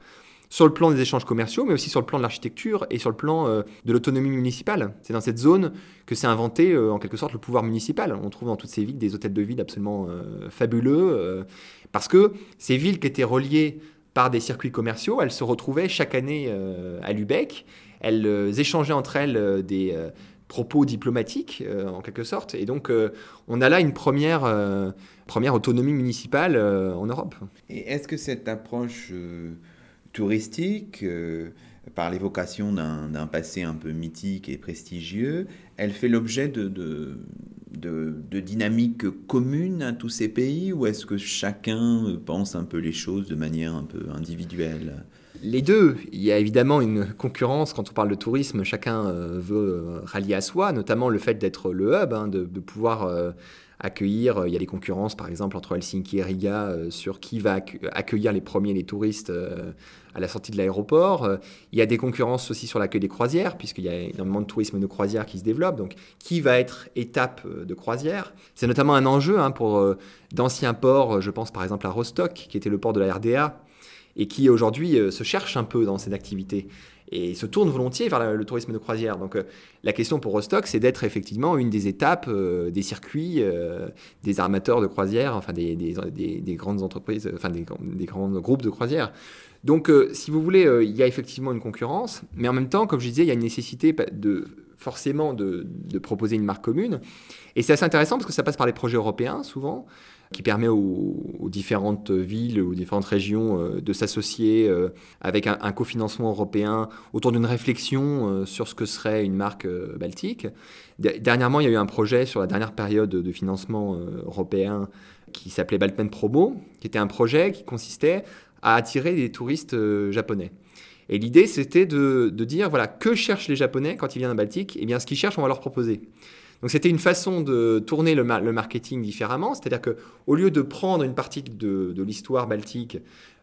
sur le plan des échanges commerciaux, mais aussi sur le plan de l'architecture et sur le plan euh, de l'autonomie municipale. C'est dans cette zone que s'est inventé euh, en quelque sorte le pouvoir municipal. On trouve dans toutes ces villes des hôtels de ville absolument euh, fabuleux, parce que ces villes qui étaient reliées par des circuits commerciaux, elles se retrouvaient chaque année à Lubeck, elles échangeaient entre elles des propos diplomatiques en quelque sorte, et donc on a là une première, première autonomie municipale en Europe. Et est-ce que cette approche touristique, euh, par l'évocation d'un passé un peu mythique et prestigieux, elle fait l'objet de, de, de, dynamiques communes à tous ces pays ou est-ce que chacun pense un peu les choses de manière un peu individuelle? Les deux. Il y a évidemment une concurrence quand on parle de tourisme. Chacun euh, veut rallier à soi, notamment le fait d'être le hub, hein, de, pouvoir euh, accueillir. Euh, il y a des concurrences, par exemple, entre Helsinki et Riga euh, sur qui va accueillir les premiers les touristes euh, à la sortie de l'aéroport. Il y a des concurrences aussi sur l'accueil des croisières, puisqu'il y a énormément de tourisme de croisière qui se développe. Donc, qui va être étape de croisière? C'est notamment un enjeu hein, pour d'anciens ports. Je pense par exemple à Rostock, qui était le port de la RDA et qui aujourd'hui se cherche un peu dans cette activité et se tourne volontiers vers le tourisme de croisière. Donc euh, la question pour Rostock, c'est d'être effectivement une des étapes euh, des circuits euh, des armateurs de croisière, enfin des, des, grandes entreprises, enfin des, grands groupes de croisière. Donc si vous voulez, il y a effectivement une concurrence, mais en même temps, comme je disais, il y a une nécessité de forcément de, de proposer une marque commune. Et c'est assez intéressant parce que ça passe par les projets européens souvent qui permet aux, différentes villes, aux différentes régions euh, de s'associer euh, avec un, cofinancement européen autour d'une réflexion euh, sur ce que serait une marque baltique. Dernièrement, il y a eu un projet sur la dernière période de financement européen qui s'appelait Baltmen Promo, qui était un projet qui consistait à attirer des touristes japonais. Et l'idée, c'était de, de, dire, voilà, que cherchent les Japonais quand ils viennent en Baltique? Eh bien, ce qu'ils cherchent, on va leur proposer. Donc c'était une façon de tourner le, marketing différemment, c'est-à-dire qu'au lieu de prendre une partie de, l'histoire baltique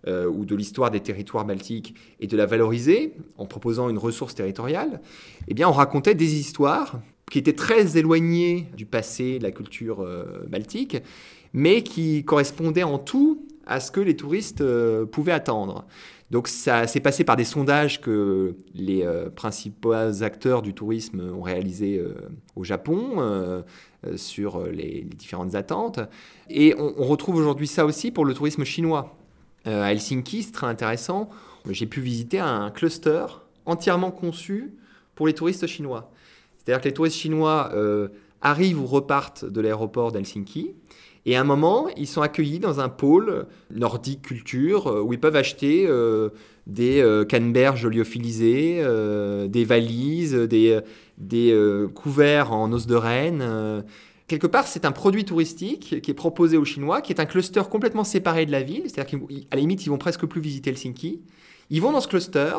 euh, ou de l'histoire des territoires baltiques et de la valoriser en proposant une ressource territoriale, eh on racontait des histoires qui étaient très éloignées du passé, de la culture euh, baltique, mais qui correspondaient en tout à ce que les touristes euh, pouvaient attendre. Donc ça s'est passé par des sondages que les euh, principaux acteurs du tourisme ont réalisés euh, au Japon euh, sur les, différentes attentes. Et on, retrouve aujourd'hui ça aussi pour le tourisme chinois. à Helsinki, c'est très intéressant. J'ai pu visiter un cluster entièrement conçu pour les touristes chinois. C'est-à-dire que les touristes chinois arrivent ou repartent de l'aéroport d'Helsinki. Et à un moment, ils sont accueillis dans un pôle nordique culture où ils peuvent acheter des euh, canneberges lyophilisées, euh, des valises, des, des euh, couverts en os de renne. Quelque part, c'est un produit touristique qui est proposé aux Chinois, qui est un cluster complètement séparé de la ville. C'est-à-dire qu'à la limite, ils vont presque plus visiter Helsinki. Ils vont dans ce cluster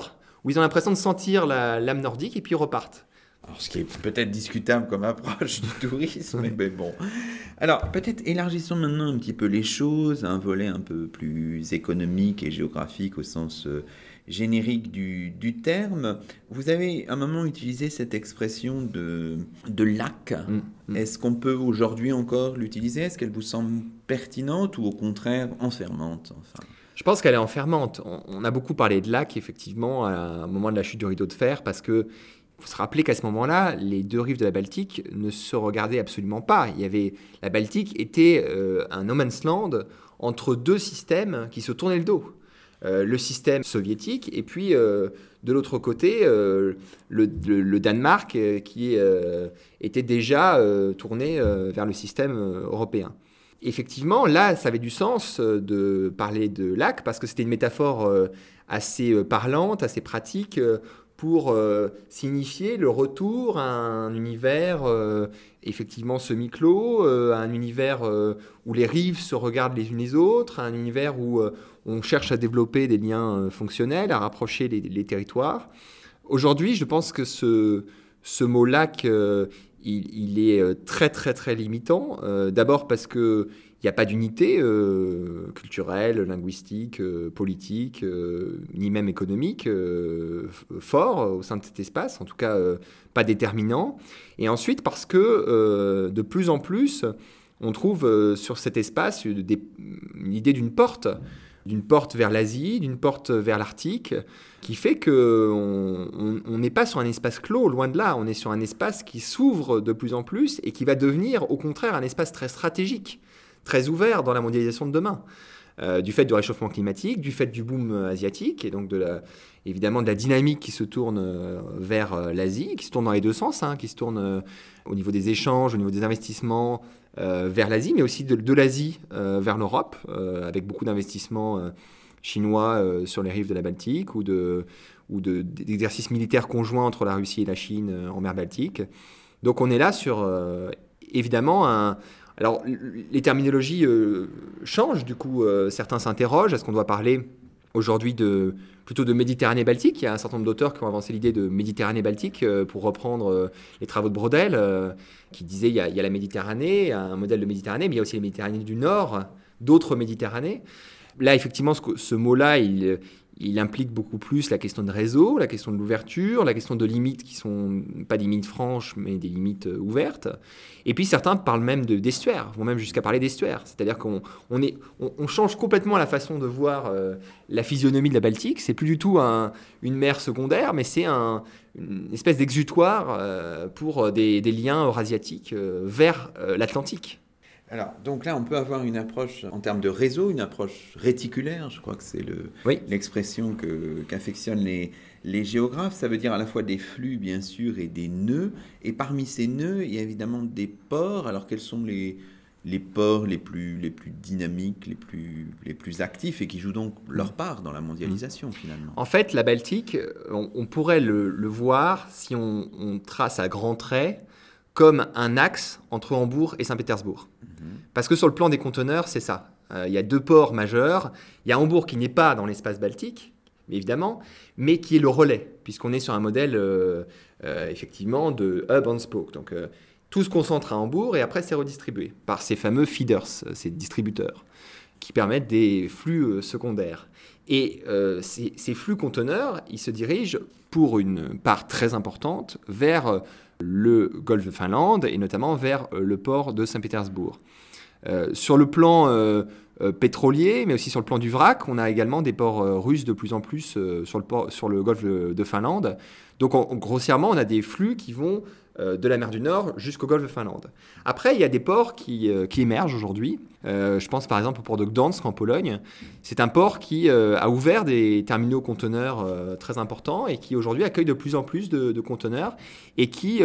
où ils ont l'impression de sentir la lame nordique et puis ils repartent. Alors, ce qui est peut-être discutable comme approche du tourisme, mais bon. Alors, peut-être élargissons maintenant un petit peu les choses, un volet un peu plus économique et géographique au sens euh, générique du, du, terme. Vous avez à un moment utilisé cette expression de, de lac. Mm, mm. Est-ce qu'on peut aujourd'hui encore l'utiliser? Est-ce qu'elle vous semble pertinente ou au contraire enfermante enfin? Je pense qu'elle est enfermante. On a beaucoup parlé de lac, effectivement, à un moment de la chute du rideau de fer, parce que faut se rappeler qu'à ce moment-là, les deux rives de la Baltique ne se regardaient absolument pas. Il y avait, la Baltique était euh, un no man's land entre deux systèmes qui se tournaient le dos. Euh, le système soviétique et puis euh, de l'autre côté le, Danemark qui était déjà tourné vers le système européen. Effectivement, là, ça avait du sens de parler de lac parce que c'était une métaphore assez parlante, assez pratique pour euh, signifier le retour à un univers euh, effectivement semi-clos, euh, un univers où les rives se regardent les unes les autres, un univers où on cherche à développer des liens fonctionnels, à rapprocher les, territoires. Aujourd'hui, je pense que ce, ce mot lac, il, est très très très limitant. D'abord parce que il n'y a pas d'unité euh, culturelle, linguistique, euh, politique, euh, ni même économique fort au sein de cet espace, en tout cas pas déterminant. Et ensuite parce que de plus en plus, on trouve sur cet espace une, idée d'une porte, d'une porte vers l'Asie, d'une porte vers l'Arctique, qui fait qu'on n'est pas sur un espace clos, loin de là, on est sur un espace qui s'ouvre de plus en plus et qui va devenir au contraire un espace très stratégique très ouvert dans la mondialisation de demain. Euh, du fait du réchauffement climatique, du fait du boom euh, asiatique et donc évidemment de la dynamique qui se tourne euh, vers l'Asie, qui se tourne dans les deux sens, hein, qui se tourne au niveau des échanges, au niveau des investissements vers l'Asie, mais aussi de, l'Asie vers l'Europe, avec beaucoup d'investissements chinois sur les rives de la Baltique ou d'exercices militaires conjoints entre la Russie et la Chine en mer Baltique. Donc on est là sur évidemment un, alors, les terminologies euh, changent, du coup, euh, certains s'interrogent. Est-ce qu'on doit parler aujourd'hui plutôt de Méditerranée baltique? Il y a un certain nombre d'auteurs qui ont avancé l'idée de Méditerranée baltique euh, pour reprendre les travaux de Brodel, qui disait il y, a, la Méditerranée, un modèle de Méditerranée, mais il y a aussi la Méditerranée du Nord, d'autres Méditerranées. Là, effectivement, ce, ce mot-là, il, il implique beaucoup plus la question de réseau, la question de l'ouverture, la question de limites qui sont pas des limites franches, mais des limites euh, ouvertes. Et puis certains parlent même d'estuaires, vont même jusqu'à parler d'estuaires. C'est-à-dire qu'on change complètement la façon de voir euh, la physionomie de la Baltique. C'est plus du tout une mer secondaire, mais c'est un, une espèce d'exutoire euh, pour des, liens eurasiatiques vers l'Atlantique. Alors, donc là, on peut avoir une approche en termes de réseau, une approche réticulaire, je crois que c'est l'expression qu'affectionnent les, les géographes. Ça veut dire à la fois des flux, bien sûr, et des nœuds. Et parmi ces nœuds, il y a évidemment des ports. Alors, quels sont les, les ports les plus, les plus dynamiques, les plus, les plus actifs et qui jouent donc leur part dans la mondialisation finalement? En fait, la Baltique, on, pourrait le, voir si on, on, trace à grands traits comme un axe entre Hambourg et Saint-Pétersbourg. Parce que sur le plan des conteneurs, c'est ça. Euh, il y a deux ports majeurs. Il y a Hambourg qui n'est pas dans l'espace baltique, évidemment, mais qui est le relais, puisqu'on est sur un modèle euh, euh, effectivement de hub and spoke. Donc tout se concentre à Hambourg et après c'est redistribué par ces fameux feeders, ces distributeurs, qui permettent des flux secondaires. Et ces, flux conteneurs, ils se dirigent pour une part très importante vers le golfe de Finlande et notamment vers le port de Saint-Pétersbourg. Euh, sur le plan euh, pétrolier, mais aussi sur le plan du vrac. On a également des ports russes de plus en plus sur, le golfe de, Finlande. Donc grossièrement, on a des flux qui vont euh, de la mer du Nord jusqu'au golfe de Finlande. Après, il y a des ports qui, euh, émergent aujourd'hui. Euh, je pense par exemple au port de Gdansk en Pologne. C'est un port qui a ouvert des terminaux conteneurs très importants et qui aujourd'hui accueille de plus en plus de, conteneurs et qui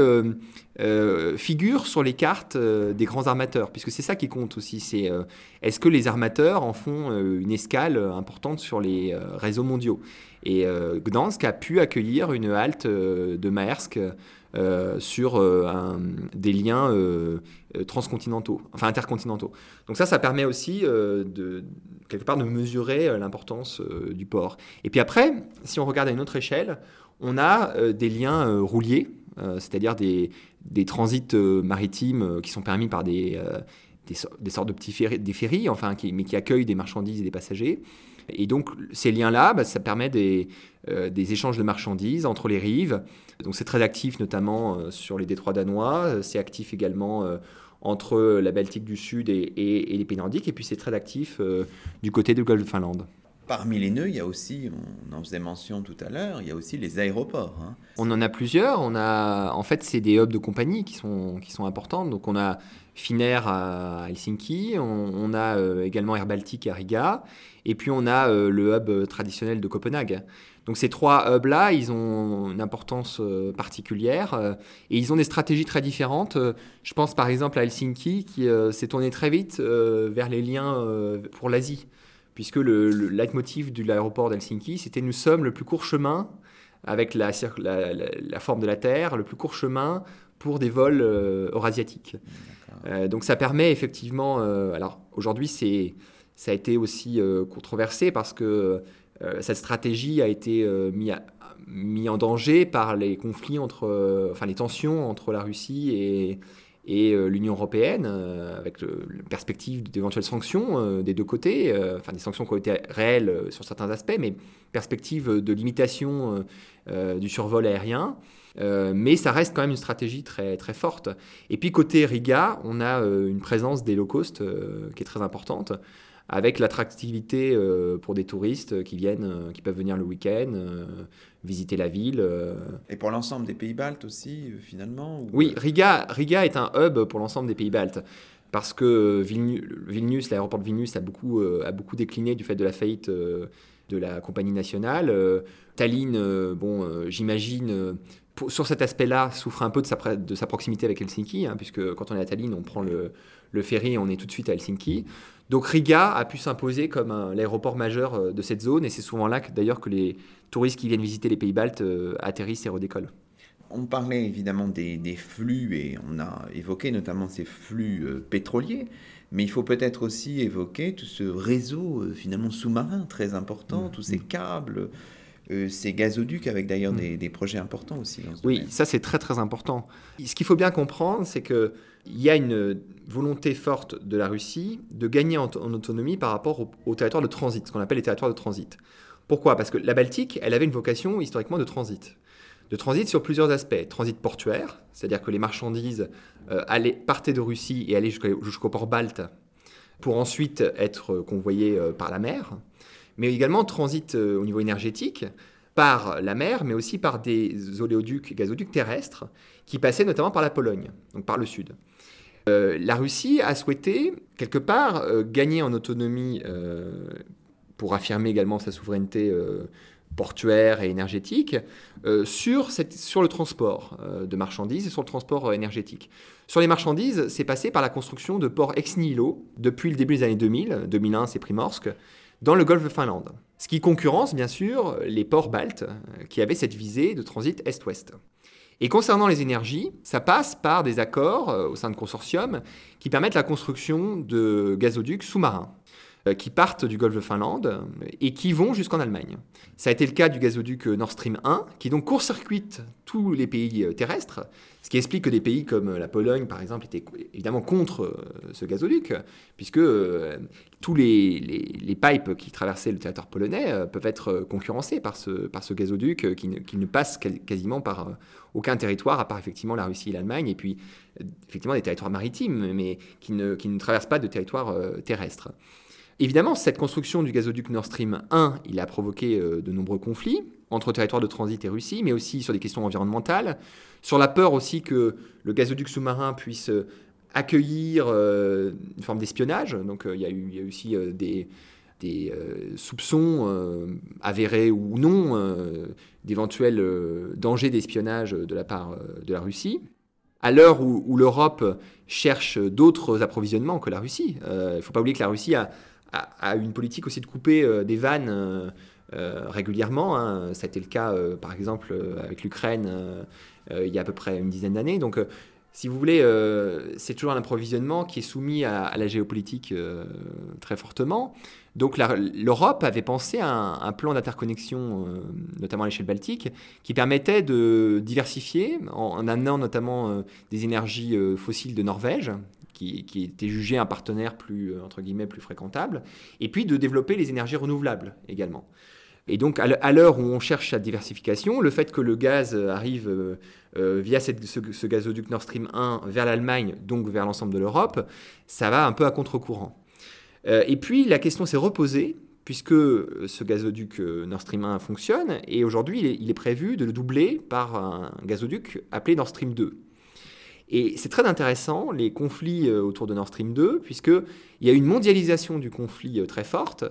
figure sur les cartes des grands armateurs, puisque c'est ça qui compte aussi. C'est est-ce que les armateurs en font une escale importante sur les réseaux mondiaux? Et Gdansk a pu accueillir une halte de Maersk euh, sur euh, des liens euh, transcontinentaux, enfin intercontinentaux. Donc ça, ça permet aussi de quelque part de mesurer l'importance du port. Et puis après, si on regarde à une autre échelle, on a des liens rouliers, c'est-à-dire des, des, transits maritimes qui sont permis par des, des, sortes de petits ferries, des ferries, enfin, qui, mais qui accueillent des marchandises et des passagers. Et donc ces liens-là, bah, ça permet des, des échanges de marchandises entre les rives. Donc c'est très actif notamment euh, sur les détroits danois, euh, c'est actif également euh, entre la Baltique du Sud et, les pays nordiques, et puis c'est très actif du côté du golfe de Finlande. Parmi les nœuds, il y a aussi, on en faisait mention tout à l'heure, il y a aussi les aéroports. Hein. On en a plusieurs. On a, en fait, c'est des hubs de compagnie qui sont, qui sont importants. Donc on a Finnair à Helsinki, on, a également Air Baltic à Riga, et puis on a le hub traditionnel de Copenhague. Donc ces trois hubs-là, ils ont une importance euh, particulière euh, et ils ont des stratégies très différentes. Euh, je pense par exemple à Helsinki qui s'est tourné très vite vers les liens pour l'Asie, puisque le, le leitmotiv de l'aéroport d'Helsinki, c'était nous sommes le plus court chemin avec la, la, forme de la Terre, le plus court chemin pour des vols eurasiatiques. donc ça permet effectivement, alors aujourd'hui c'est ça a été aussi controversé parce que euh, cette stratégie a été euh, mise en danger par les conflits entre, euh, enfin les tensions entre la Russie et, l'Union européenne, avec la perspective d'éventuelles sanctions des deux côtés, enfin des sanctions qui ont été réelles sur certains aspects, mais perspective de limitation du survol aérien. mais ça reste quand même une stratégie très forte. Et puis côté Riga, on a une présence des low cost qui est très importante avec l'attractivité euh, pour des touristes qui viennent, euh, qui peuvent venir le week-end, euh, visiter la ville. Et pour l'ensemble des pays baltes aussi, finalement Oui, Riga, Riga est un hub pour l'ensemble des pays baltes. Parce que Vilnius, l'aéroport de Vilnius a beaucoup, a beaucoup décliné du fait de la faillite de la compagnie nationale. Tallinn, bon, j'imagine, sur cet aspect-là, souffre un peu de sa, de sa proximité avec Helsinki, hein, puisque quand on est à Tallinn, on prend le, le ferry et on est tout de suite à Helsinki. Donc Riga a pu s'imposer comme l'aéroport majeur euh, de cette zone et c'est souvent là d'ailleurs que les touristes qui viennent visiter les pays baltes euh, atterrissent et redécollent. On parlait évidemment des, flux et on a évoqué notamment ces flux euh, pétroliers, mais il faut peut-être aussi évoquer tout ce réseau finalement sous-marin très important, mmh. tous ces mmh. câbles, ces gazoducs avec d'ailleurs mmh. des, projets importants aussi. oui, ça c'est très très important. Ce qu'il faut bien comprendre, c'est que il y a une volonté forte de la Russie de gagner en, autonomie par rapport aux territoires de transit, ce qu'on appelle les territoires de transit. Pourquoi? Parce que la Baltique, elle avait une vocation historiquement de transit. De transit sur plusieurs aspects. Transit portuaire, c'est-à-dire que les marchandises euh, partaient de Russie et allaient jusqu'au port balte pour ensuite être convoyées euh, par la mer. Mais également transit euh, au niveau énergétique par la mer, mais aussi par des oléoducs, gazoducs terrestres qui passaient notamment par la Pologne, donc par le sud. Euh, la Russie a souhaité, quelque part, euh, gagner en autonomie euh, pour affirmer également sa souveraineté portuaire et énergétique sur, le transport de marchandises et sur le transport énergétique. Sur les marchandises, c'est passé par la construction de ports ex nihilo depuis le début des années 2000. 2001, c'est Primorsk dans le golfe de Finlande. Ce qui concurrence, bien sûr, les ports baltes qui avaient cette visée de transit est-ouest. Et concernant les énergies, ça passe par des accords euh, au sein de consortiums qui permettent la construction de gazoducs sous-marins euh, qui partent du golfe de Finlande et qui vont jusqu'en Allemagne. Ça a été le cas du gazoduc Nord Stream 1, qui donc court-circuite tous les pays euh, terrestres, ce qui explique que des pays comme la Pologne, par exemple, étaient évidemment contre ce gazoduc, puisque tous les, les, pipes qui traversaient le territoire polonais peuvent être concurrencés par ce, par ce gazoduc qui qui ne passe quasiment par aucun territoire, à part effectivement la Russie et l'Allemagne, et puis effectivement des territoires maritimes, mais qui ne, qui ne traversent pas de territoire euh, terrestre. Évidemment, cette construction du gazoduc Nord Stream 1, il a provoqué de nombreux conflits entre territoires de transit et Russie, mais aussi sur des questions environnementales, sur la peur aussi que le gazoduc sous-marin puisse accueillir une forme d'espionnage. Donc il y, a y a aussi des, des euh, soupçons euh, avérés ou non euh, d'éventuels dangers d'espionnage de la part de la Russie. À l'heure où, l'Europe cherche d'autres approvisionnements que la Russie, il ne faut pas oublier que la Russie a, une politique aussi de couper des vannes régulièrement. Hein. Ça a été le cas, par exemple, avec l'Ukraine il y a à peu près une dizaine d'années. Donc, si vous voulez, c'est toujours un approvisionnement qui est soumis à, la géopolitique très fortement. Donc l'Europe avait pensé à un, plan d'interconnexion, euh, notamment à l'échelle baltique, qui permettait de diversifier en, amenant notamment euh, des énergies euh, fossiles de Norvège, qui, était jugé un partenaire plus, entre guillemets, plus fréquentable, et puis de développer les énergies renouvelables également. Et donc, à l'heure où on cherche la diversification, le fait que le gaz arrive via ce, ce, gazoduc Nord Stream 1 vers l'Allemagne, donc vers l'ensemble de l'Europe, ça va un peu à contre-courant. Euh, et puis la question s'est reposée, puisque euh, ce gazoduc euh, Nord Stream 1 fonctionne, et aujourd'hui il, est prévu de le doubler par un gazoduc appelé Nord Stream 2. Et c'est très intéressant, les conflits autour de Nord Stream 2, puisqu'il y a une mondialisation du conflit très forte,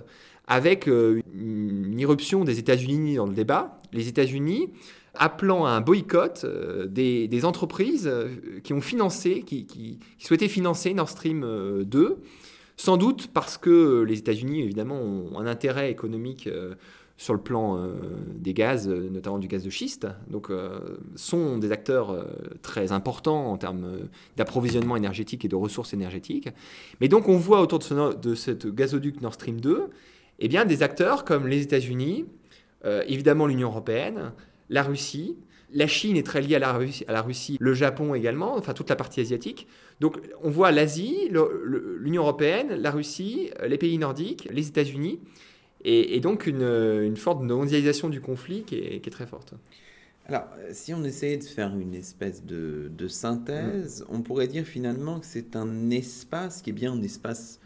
avec une irruption des États-Unis dans le débat. Les États-Unis appelant à un boycott des, entreprises qui ont financé, qui, qui, souhaitaient financer Nord Stream 2 sans doute parce que les États-Unis, évidemment, ont un intérêt économique euh, sur le plan euh, des gaz, euh, notamment du gaz de schiste, donc sont des acteurs très importants en termes d'approvisionnement énergétique et de ressources énergétiques. Mais donc on voit autour de ce, gazoduc Nord Stream 2, eh bien, des acteurs comme les États-Unis, évidemment l'Union européenne, la Russie, la Chine est très liée à la, Russie, à la Russie, le Japon également, enfin toute la partie asiatique. Donc on voit l'Asie, l'Union européenne, la Russie, les pays nordiques, les États-Unis, et, donc une, une, forte mondialisation du conflit qui est, très forte. Alors, si on essayait de faire une espèce de, synthèse, on pourrait dire finalement que c'est un espace qui est bien un espace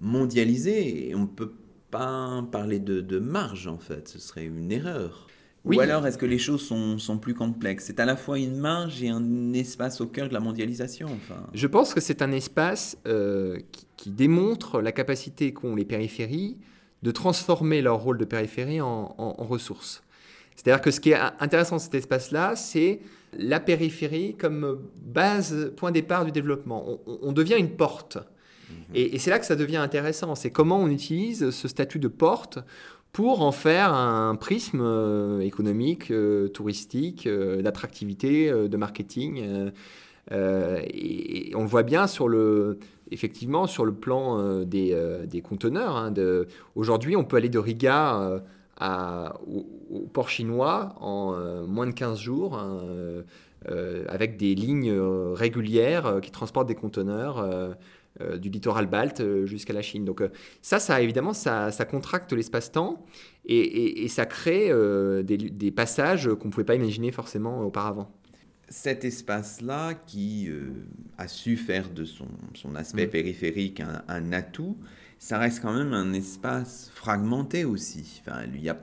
mondialisé, et on ne peut pas parler de, de marge en fait, ce serait une erreur. Ou alors est-ce que les choses sont, plus complexes? C'est à la fois une marge et un espace au cœur de la mondialisation enfin. Je pense que c'est un espace euh, qui, démontre la capacité qu'ont les périphéries de transformer leur rôle de périphérie en, ressources. C'est-à-dire que ce qui est intéressant dans cet espace-là, c'est la périphérie comme base, point départ du développement. On, devient une porte. Mhm. Et, et c'est là que ça devient intéressant. C'est comment on utilise ce statut de porte pour en faire un prisme euh, économique, euh, touristique, euh, d'attractivité, de marketing. Et, on le voit bien sur le, effectivement sur le plan des, des, conteneurs. Hein, aujourd'hui, on peut aller de Riga au, port chinois en moins de 15 jours. Hein, avec des lignes régulières qui transportent des conteneurs du littoral balte euh, jusqu'à la Chine. Donc euh, ça, ça évidemment, ça, contracte l'espace-temps et, ça crée des, passages qu'on ne pouvait pas imaginer forcément auparavant. Cet espace-là qui a su faire de son, aspect mm. périphérique un, atout, ça reste quand même un espace fragmenté aussi. Enfin, il y a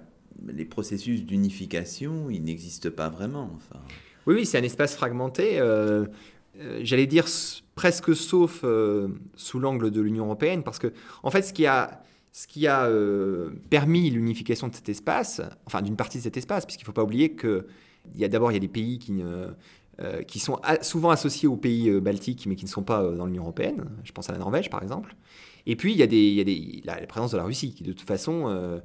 les processus d'unification, ils n'existent pas vraiment. Enfin. Oui, oui, c'est un espace fragmenté. J'allais dire presque sauf euh, sous l'angle de l'Union européenne, parce que, en fait, ce qui a, ce qui a euh, permis l'unification de cet espace, enfin d'une partie de cet espace, puisqu'il ne faut pas oublier que il y a d'abord il y a des pays qui, euh, qui sont souvent associés aux pays baltiques, mais qui ne sont pas dans l'Union européenne. Je pense à la Norvège, par exemple. Et puis, il y a, des, la, présence de la Russie, qui de toute façon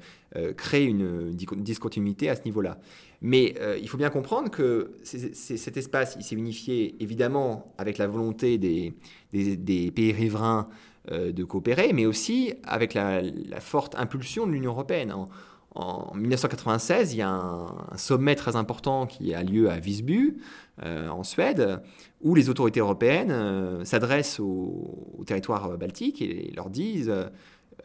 crée une, discontinuité à ce niveau-là. Mais euh, il faut bien comprendre que cet espace, il s'est unifié évidemment avec la volonté des, pays riverains euh, de coopérer, mais aussi avec la, forte impulsion de l'Union européenne. En, 1996, il y a un, sommet très important qui a lieu à Visby, euh, en Suède, où les autorités européennes s'adressent aux, territoires baltiques et leur disent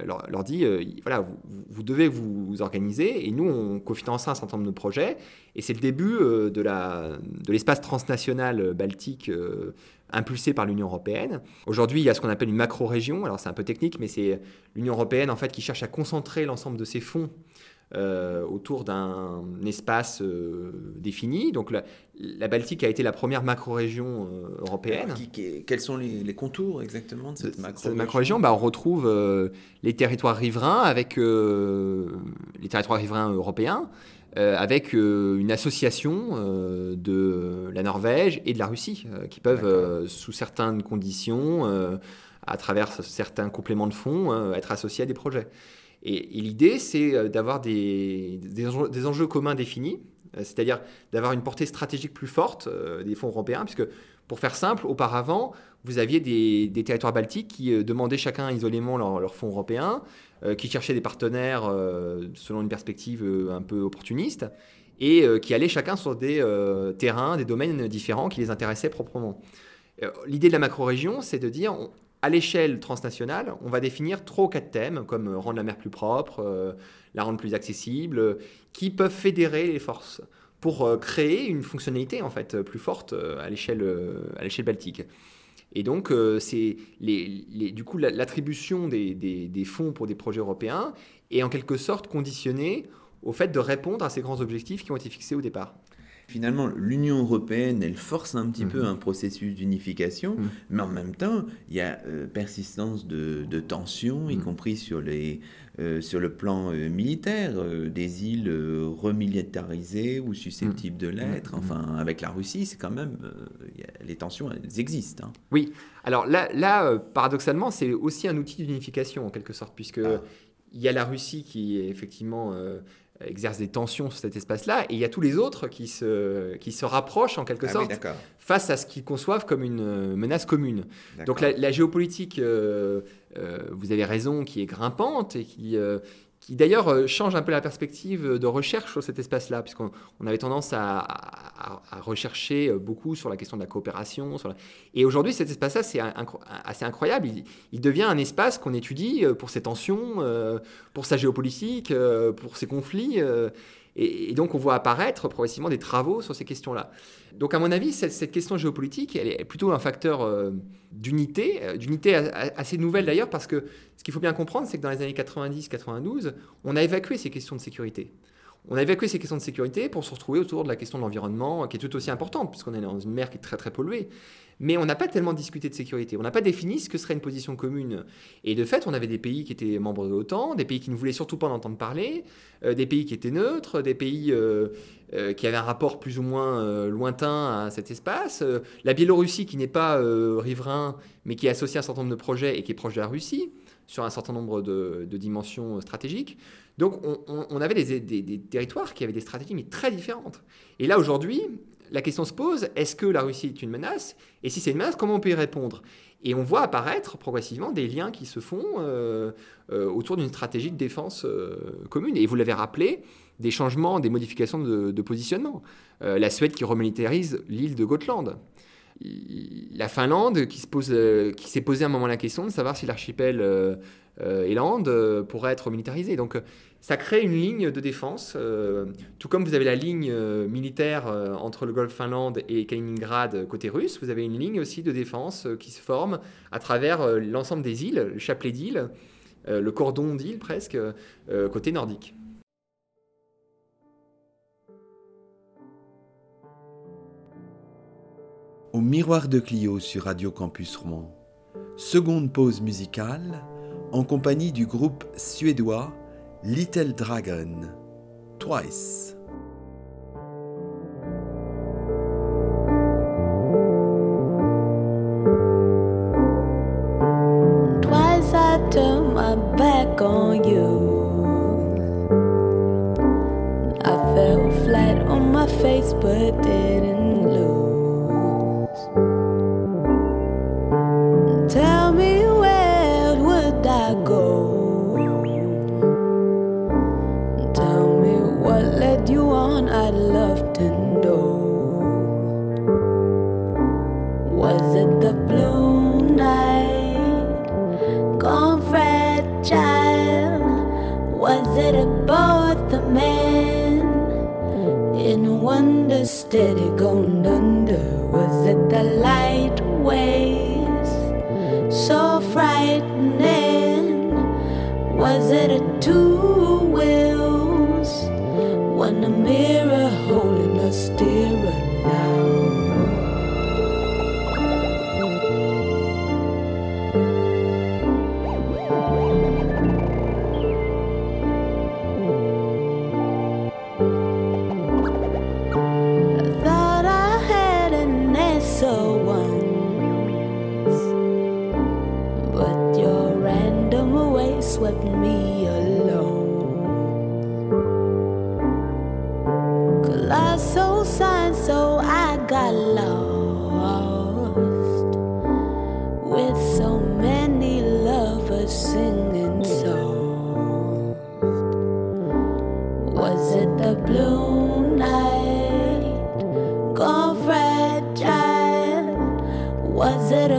leur, dit, voilà, vous, devez vous, organiser, et nous, on cofinance un certain nombre de projets, et c'est le début de l'espace transnational baltique impulsé par l'Union européenne. Aujourd'hui, il y a ce qu'on appelle une macro-région. Alors c'est un peu technique, mais c'est l'Union européenne en fait qui cherche à concentrer l'ensemble de ses fonds euh, autour d'un espace euh, défini. Donc la, Baltique a été la première macro-région euh, européenne. quels sont les, contours exactement de cette macro-région macro bah, On retrouve les territoires riverains avec les territoires riverains européens. avec une association de la Norvège et de la Russie, qui peuvent, sous certaines conditions, à travers certains compléments de fonds, être associés à des projets. Et, l'idée, c'est euh, d'avoir des, des, enjeux, communs définis, euh, c'est-à-dire d'avoir une portée stratégique plus forte euh, des fonds européens, puisque pour faire simple, auparavant, vous aviez des, territoires baltiques qui demandaient chacun isolément leurs leur fonds européens, qui cherchaient des partenaires selon une perspective un peu opportuniste, et qui allaient chacun sur des terrains, des domaines différents qui les intéressaient proprement. L'idée de la macro-région, c'est de dire à l'échelle transnationale, on va définir trois ou quatre thèmes, comme euh, rendre la mer plus propre, euh, la rendre plus accessible, euh, qui peuvent fédérer les forces pour créer une fonctionnalité plus forte à l'échelle à baltique. Et donc, du coup l'attribution des, des, fonds pour des projets européens est en quelque sorte conditionnée au fait de répondre à ces grands objectifs qui ont été fixés au départ. Finalement, l'Union européenne, elle force un petit peu mhm. un processus d'unification, mhm. mais en même temps, il y a euh, persistance de, tensions, y mhm. compris sur, les, euh, sur le plan euh, militaire, des îles remilitarisées ou susceptibles de l'être. Enfin, avec la Russie, c'est quand même. les tensions, elles existent. Hein. Oui. Alors là, là paradoxalement, c'est aussi un outil d'unification, en quelque sorte, puisque. Ah. Il y a la Russie qui est effectivement exerce des tensions sur cet espace-là, et il y a tous les autres qui se, qui se rapprochent en quelque ah sorte face à ce qu'ils conçoivent comme une euh, menace commune. Donc la, géopolitique, euh, euh, vous avez raison, qui est grimpante et qui, qui d'ailleurs euh, change un peu la perspective de recherche sur cet espace-là, puisqu'on avait tendance à, rechercher euh, beaucoup sur la question de la coopération. Et aujourd'hui, cet espace-là, c'est assez incroyable. Il, devient un espace qu'on étudie euh, pour ses tensions, pour sa géopolitique, pour ses conflits. Et, donc, on voit apparaître progressivement des travaux sur ces questions-là. Donc, à mon avis, cette, question géopolitique, elle est plutôt un facteur euh, d'unité, euh, d'unité assez nouvelle d'ailleurs, parce que ce qu'il faut bien comprendre, c'est que dans les années 90-92, on a évacué ces questions de sécurité. On a évacué ces questions de sécurité pour se retrouver autour de la question de l'environnement, qui est tout aussi importante, puisqu'on est dans une mer qui est très très polluée. Mais on n'a pas tellement discuté de sécurité. On n'a pas défini ce que serait une position commune. Et de fait, on avait des pays qui étaient membres de l'OTAN, des pays qui ne voulaient surtout pas en entendre parler, euh, des pays qui étaient neutres, des pays euh, euh, qui avaient un rapport plus ou moins lointain à cet espace. la Biélorussie qui n'est pas riverain, mais qui est associée à un certain nombre de projets et qui est proche de la Russie sur un certain nombre de, dimensions stratégiques. Donc on, avait des, des, territoires qui avaient des stratégies mais très différentes. Et là aujourd'hui, la question se pose, est-ce que la Russie est une menace? Et si c'est une menace, comment on peut y répondre? Et on voit apparaître progressivement des liens qui se font euh, euh, autour d'une stratégie de défense euh, commune. Et vous l'avez rappelé, des changements, des modifications de, positionnement. la Suède qui remilitarise l'île de Gotland. La Finlande qui, s'est posé à un moment la question de savoir si l'archipel Eland pourrait être militarisé. Donc ça crée une ligne de défense, euh, tout comme vous avez la ligne euh, militaire euh, entre le golfe Finlande et Kaliningrad côté russe, vous avez une ligne aussi de défense qui se forme à travers l'ensemble des îles, le chapelet d'îles, le cordon d'îles presque, côté nordique. Au miroir de Clio sur Radio Campus Rouen, seconde pause musicale en compagnie du groupe suédois Little Dragon, twice.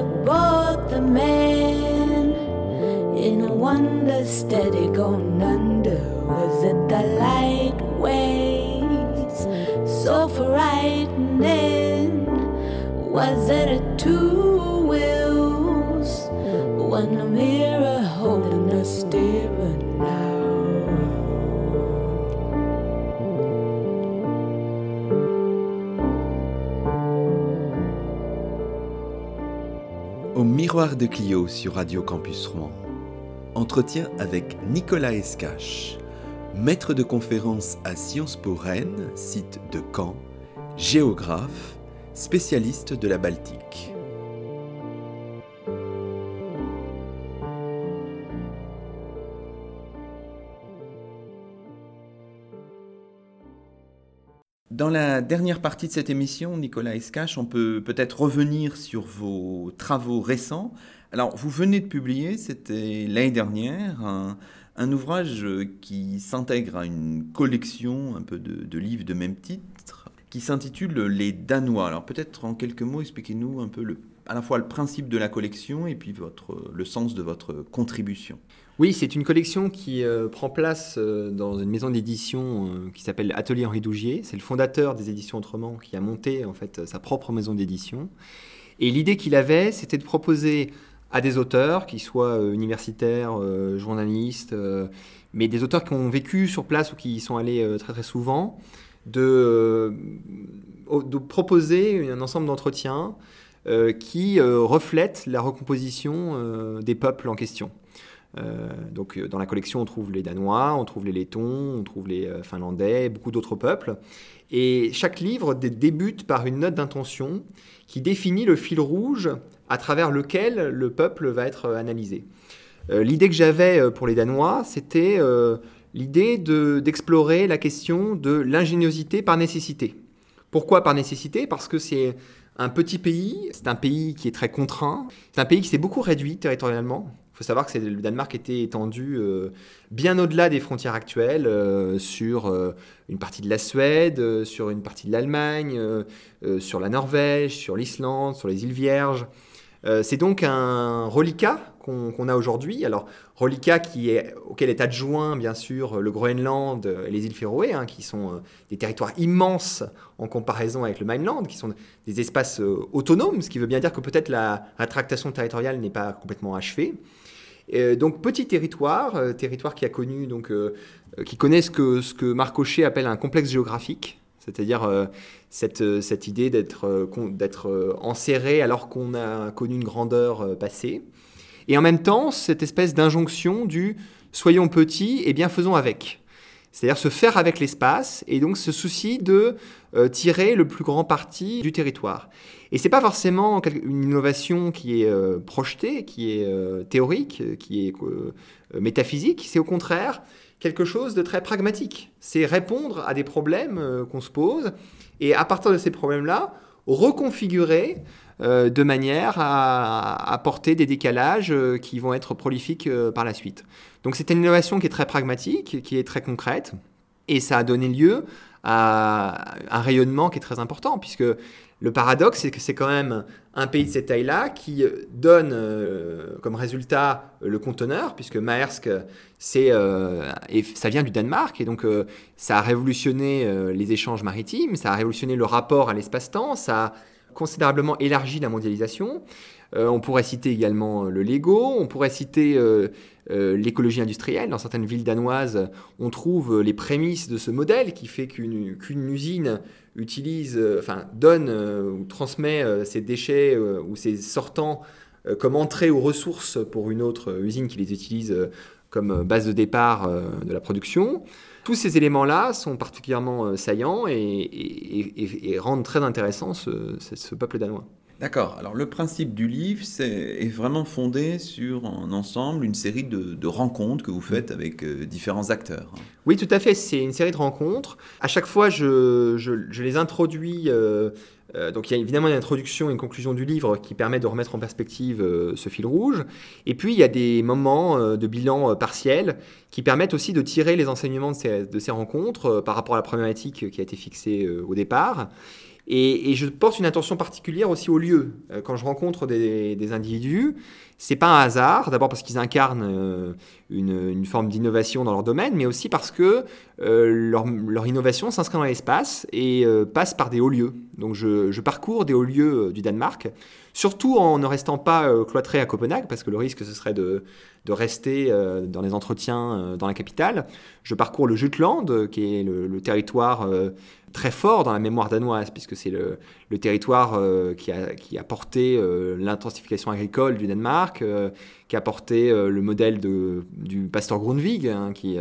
About the man in a wonder steady going under? Was it the light waves so frightening? Was it a two wheels a mirror holding a steering now? Miroir de Clio sur Radio Campus Rouen. Entretien avec Nicolas Escache, maître de conférence à Sciences Po Rennes, site de Caen, géographe, spécialiste de la Baltique. Dans la dernière partie de cette émission, Nicolas Escache, on peut peut-être revenir sur vos travaux récents. Alors, vous venez de publier, c'était l'année dernière, un, ouvrage qui s'intègre à une collection un peu de, livres de même titre, qui s'intitule Les Danois. Alors, peut-être en quelques mots, expliquez-nous un peu à la fois le principe de la collection et puis votre, le sens de votre contribution. Oui, c'est une collection qui euh, prend place euh, dans une maison d'édition euh, qui s'appelle Atelier Henri Dougier. C'est le fondateur des éditions Autrement qui a monté en fait sa propre maison d'édition. Et l'idée qu'il avait, c'était de proposer à des auteurs, qui soient universitaires, journalistes, mais des auteurs qui ont vécu sur place ou qui y sont allés très très souvent, de, de proposer un ensemble d'entretiens qui reflètent la recomposition des peuples en question. Euh, donc dans la collection, on trouve les Danois, on trouve les Lettons, on trouve les euh, Finlandais, beaucoup d'autres peuples. Et chaque livre dé- débute par une note d'intention qui définit le fil rouge à travers lequel le peuple va être euh, analysé. Euh, l'idée que j'avais euh, pour les Danois, c'était euh, l'idée de- d'explorer la question de l'ingéniosité par nécessité. Pourquoi par nécessité? Parce que c'est un petit pays, c'est un pays qui est très contraint, c'est un pays qui s'est beaucoup réduit territorialement. Il faut savoir que le Danemark était étendu euh, bien au-delà des frontières actuelles, euh, sur euh, une partie de la Suède, sur une partie de l'Allemagne, sur la Norvège, sur l'Islande, sur les îles Vierges. C'est donc un reliquat qu'on a aujourd'hui. Alors, reliquat auquel est adjoint, bien sûr, le Groenland et les îles Féroé, hein, qui sont des territoires immenses en comparaison avec le Mainland, qui sont des espaces autonomes, ce qui veut bien dire que peut-être la rétractation territoriale n'est pas complètement achevée. Donc petit territoire, euh, territoire qui a connu donc euh, euh, qui connaît ce que ce Marc Cochet appelle un complexe géographique, c'est-à-dire cette, cette idée d'être d'être enserré alors qu'on a connu une grandeur passée, et en même temps cette espèce d'injonction du soyons petits et bien faisons avec. C'est-à-dire se faire avec l'espace et donc ce souci de euh, tirer le plus grand parti du territoire. Et c'est pas forcément une innovation qui est euh, projetée, qui est euh, théorique, qui est métaphysique. C'est au contraire quelque chose de très pragmatique. C'est répondre à des problèmes qu'on se pose et à partir de ces problèmes-là, reconfigurer de manière à apporter des décalages qui vont être prolifiques par la suite. Donc c'est une innovation qui est très pragmatique, qui est très concrète, et ça a donné lieu à un rayonnement qui est très important, puisque Le paradoxe, c'est que c'est quand même un pays de cette taille-là qui donne euh, comme résultat le conteneur, puisque Maersk, c'est, euh, et ça vient du Danemark, et donc euh, ça a révolutionné les échanges maritimes, ça a révolutionné le rapport à l'espace-temps, ça a considérablement élargi la mondialisation. on pourrait citer également le Lego, on pourrait citer l'écologie industrielle. Dans certaines villes danoises, on trouve les prémices de ce modèle qui fait qu'une, usine utilise, euh, enfin, donne euh, ou transmet euh, ses déchets ou ses sortants comme entrée aux ressources pour une autre usine qui les utilise comme base de départ de la production. Tous ces éléments-là sont particulièrement saillants et, rendent très intéressant ce peuple danois. D'accord. Alors le principe du livre est, vraiment fondé sur un ensemble, une série de, rencontres que vous faites avec euh, différents acteurs. Oui, tout à fait. C'est une série de rencontres. À chaque fois, je, les introduis. Euh, euh, donc il y a évidemment une introduction et une conclusion du livre qui permet de remettre en perspective ce fil rouge. Et puis il y a des moments de bilan partiel qui permettent aussi de tirer les enseignements de ces rencontres par rapport à la problématique qui a été fixée au départ. Et, je porte une attention particulière aussi au lieu. Euh, quand je rencontre des, des individus, c'est pas un hasard. D'abord parce qu'ils incarnent euh, une, forme d'innovation dans leur domaine, mais aussi parce que euh, leur, innovation s'inscrit dans l'espace et passe par des hauts lieux. Donc je, parcours des hauts lieux du Danemark, surtout en ne restant pas cloîtré à Copenhague, parce que le risque ce serait de, rester dans les entretiens dans la capitale. Je parcours le Jutland, qui est le territoire très fort dans la mémoire danoise, puisque c'est le, territoire euh, qui, a, porté euh, l'intensification agricole du Danemark, euh, qui a porté le modèle du pasteur Grundvig, hein, qui,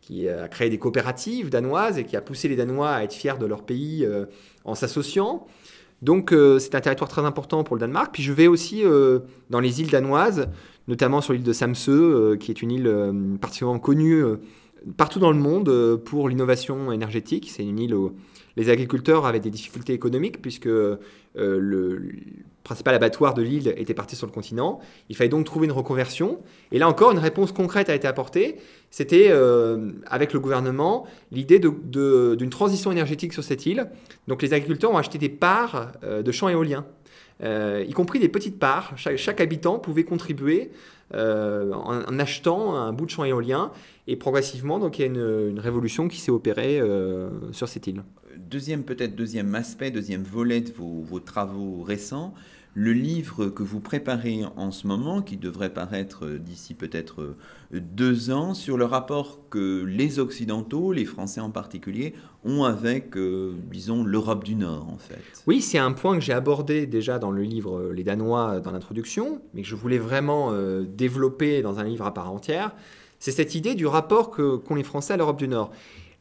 qui a créé des coopératives danoises et qui a poussé les Danois à être fiers de leur pays en s'associant. Donc c'est un territoire très important pour le Danemark. Puis je vais aussi dans les îles danoises, notamment sur l'île de Samsø, qui est une île particulièrement connue partout dans le monde euh, pour l'innovation énergétique. C'est une île où les agriculteurs avaient des difficultés économiques puisque euh, le principal abattoir de l'île était parti sur le continent. Il fallait donc trouver une reconversion. Et là encore, une réponse concrète a été apportée. C'était, euh, avec le gouvernement, l'idée d'une transition énergétique sur cette île. Donc les agriculteurs ont acheté des parts de champs éoliens. y compris des petites parts. Chaque, habitant pouvait contribuer en, en, achetant un bout de champ éolien. Et progressivement, donc, il y a une, révolution qui s'est opérée euh, sur cette île. Deuxième, peut-être deuxième aspect, deuxième volet de vos, travaux récents, le livre que vous préparez en ce moment, qui devrait paraître d'ici peut-être euh, deux ans, sur le rapport que les Occidentaux, les Français en particulier, ont avec, euh, disons, l'Europe du Nord, en fait. Oui, c'est un point que j'ai abordé déjà dans le livre Les Danois dans l'introduction, mais que je voulais vraiment développer dans un livre à part entière c'est cette idée du rapport qu'ont les Français à l'Europe du Nord.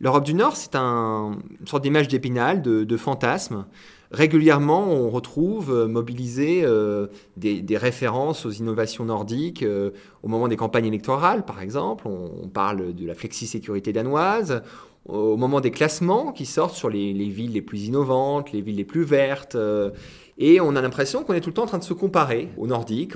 L'Europe du Nord, c'est un, une sorte d'image d'épinal, de, fantasme. Régulièrement, on retrouve euh, mobilisées euh, des, références aux innovations nordiques euh, au moment des campagnes électorales, par exemple. On, parle de la flexi-sécurité danoise. Au moment des classements qui sortent sur les, les, villes les plus innovantes, les villes les plus vertes. et on a l'impression qu'on est tout le temps en train de se comparer aux nordiques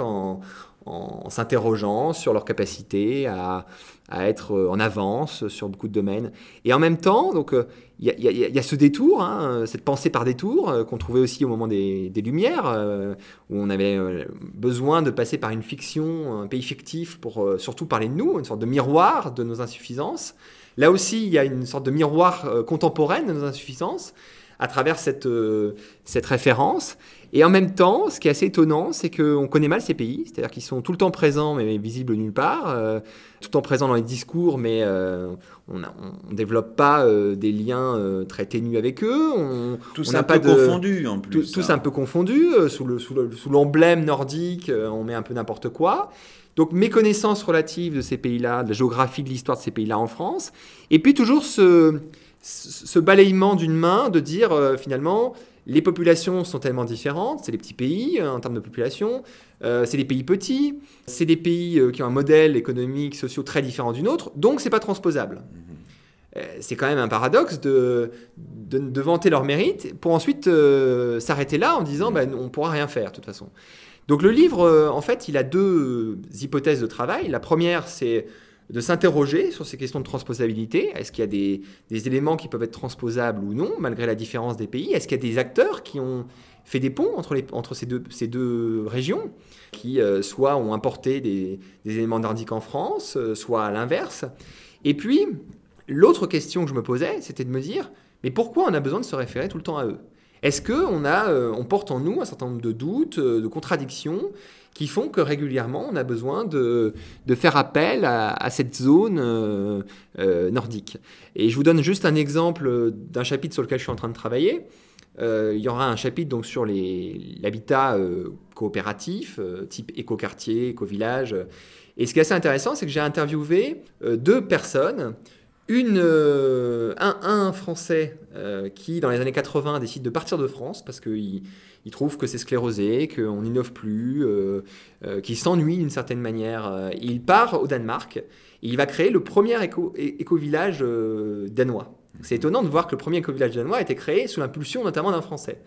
en, s'interrogeant sur leur capacité à, être euh, en avance sur beaucoup de domaines. Et en même temps, donc il euh, y, a ce détour, hein, cette pensée par détour euh, qu'on trouvait aussi au moment des, Lumières, où on avait besoin de passer par une fiction, un pays fictif pour surtout parler de nous, une sorte de miroir de nos insuffisances. Là aussi, il y a une sorte de miroir contemporaine de nos insuffisances à travers cette référence. Et en même temps, ce qui est assez étonnant, c'est qu'on connaît mal ces pays, c'est-à-dire qu'ils sont tout le temps présents mais visibles nulle part, euh, tout le temps présents dans les discours, mais euh, on ne développe pas euh, des liens très ténus avec eux. On, tous un peu confondus en plus. Tous un peu confondus, sous l'emblème le, sous nordique, on met un peu n'importe quoi. Donc méconnaissance relative de ces pays-là, de la géographie de l'histoire de ces pays-là en France, et puis toujours ce, ce balayement d'une main de dire finalement les populations sont tellement différentes, c'est des petits pays euh, en termes de population, euh, c'est des pays petits, c'est des pays euh, qui ont un modèle économique, social très différent d'une autre, donc c'est pas transposable. Mhm. c'est quand même un paradoxe de, de, vanter leur mérite pour ensuite s'arrêter là en disant mhm. ben, on pourra rien faire de toute façon. Donc le livre, en fait, il a deux hypothèses de travail. La première, c'est de s'interroger sur ces questions de transposabilité. Est-ce qu'il y a des, éléments qui peuvent être transposables ou non, malgré la différence des pays? Est-ce qu'il y a des acteurs qui ont fait des ponts entre, entre ces, deux, ces deux régions, qui euh, soit ont importé des, éléments nordiques en France, euh, soit à l'inverse? Et puis, l'autre question que je me posais, c'était de me dire, mais pourquoi on a besoin de se référer tout le temps à eux? Est-ce qu'on euh, on porte en nous un certain nombre de doutes, de contradictions? Qui font que régulièrement on a besoin de, faire appel à, cette zone euh, euh, nordique. Et je vous donne juste un exemple d'un chapitre sur lequel je suis en train de travailler. Euh, il y aura un chapitre donc sur l'habitat coopératif, type éco-quartier, éco-village. Et ce qui est assez intéressant, c'est que j'ai interviewé deux personnes un, un, Français qui, dans les années 80, décide de partir de France parce qu'il il trouve que c'est sclérosé, qu'on n'innove plus, euh, euh, qu'il s'ennuie d'une certaine manière. Euh, il part au Danemark et il va créer le premier éco-village danois. C'est étonnant de voir que le premier éco-village danois a été créé sous l'impulsion notamment d'un Français.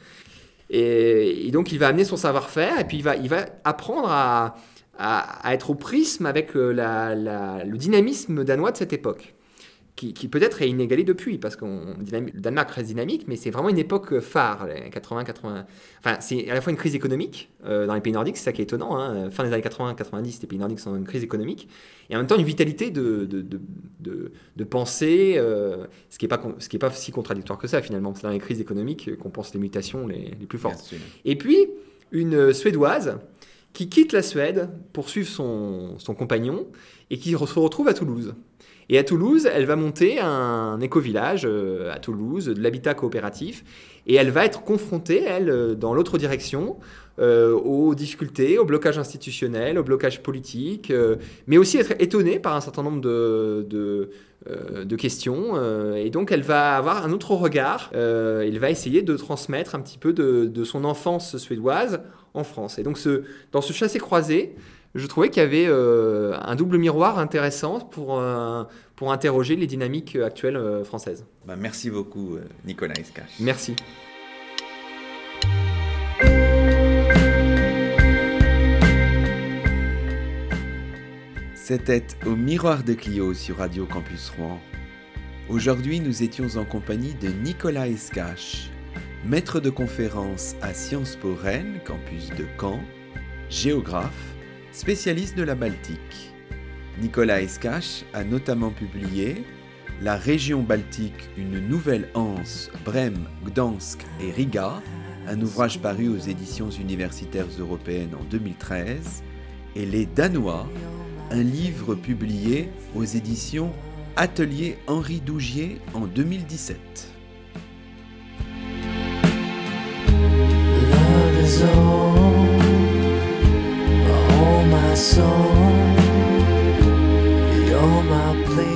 Et, donc il va amener son savoir-faire et puis il va, apprendre à, être au prisme avec le dynamisme danois de cette époque qui, peut-être est inégalé depuis, parce que le Danemark reste dynamique, mais c'est vraiment une époque phare, les 80-80. Enfin, c'est à la fois une crise économique euh, dans les pays nordiques, c'est ça qui est étonnant. Hein. Fin des années 80-90, les pays nordiques sont dans une crise économique, et en même temps une vitalité de, de, de, de, pensée, euh, ce qui n'est pas, ce qui est pas si contradictoire que ça finalement. C'est dans les crises économiques qu'on pense les mutations les, les plus fortes. Et puis, une Suédoise qui quitte la Suède pour suivre son, son compagnon et qui se retrouve à Toulouse. Et à Toulouse, elle va monter un éco-village euh, à Toulouse, de l'habitat coopératif, et elle va être confrontée, elle, euh, dans l'autre direction, euh, aux difficultés, au blocage institutionnel, au blocage politique, mais aussi être étonnée par un certain nombre de, de, questions. et donc, elle va avoir un autre regard. elle va essayer de transmettre un petit peu de, de, son enfance suédoise en France. Et donc, ce, dans ce chassé-croisé, je trouvais qu'il y avait euh, un double miroir intéressant pour, euh, pour interroger les dynamiques actuelles euh, françaises. Bah, merci beaucoup, Nicolas Escache. Merci. C'était au Miroir de Clio sur Radio Campus Rouen. Aujourd'hui, nous étions en compagnie de Nicolas Escache, maître de conférence à Sciences Po Rennes, campus de Caen, géographe, spécialiste de la Baltique. Nicolas Escache a notamment publié La région baltique, une nouvelle anse, Brême, Gdansk et Riga, un ouvrage paru aux éditions universitaires européennes en 2013, et Les Danois, un livre publié aux éditions Atelier Henri Dougier en 2017. You're my soul, you're my place.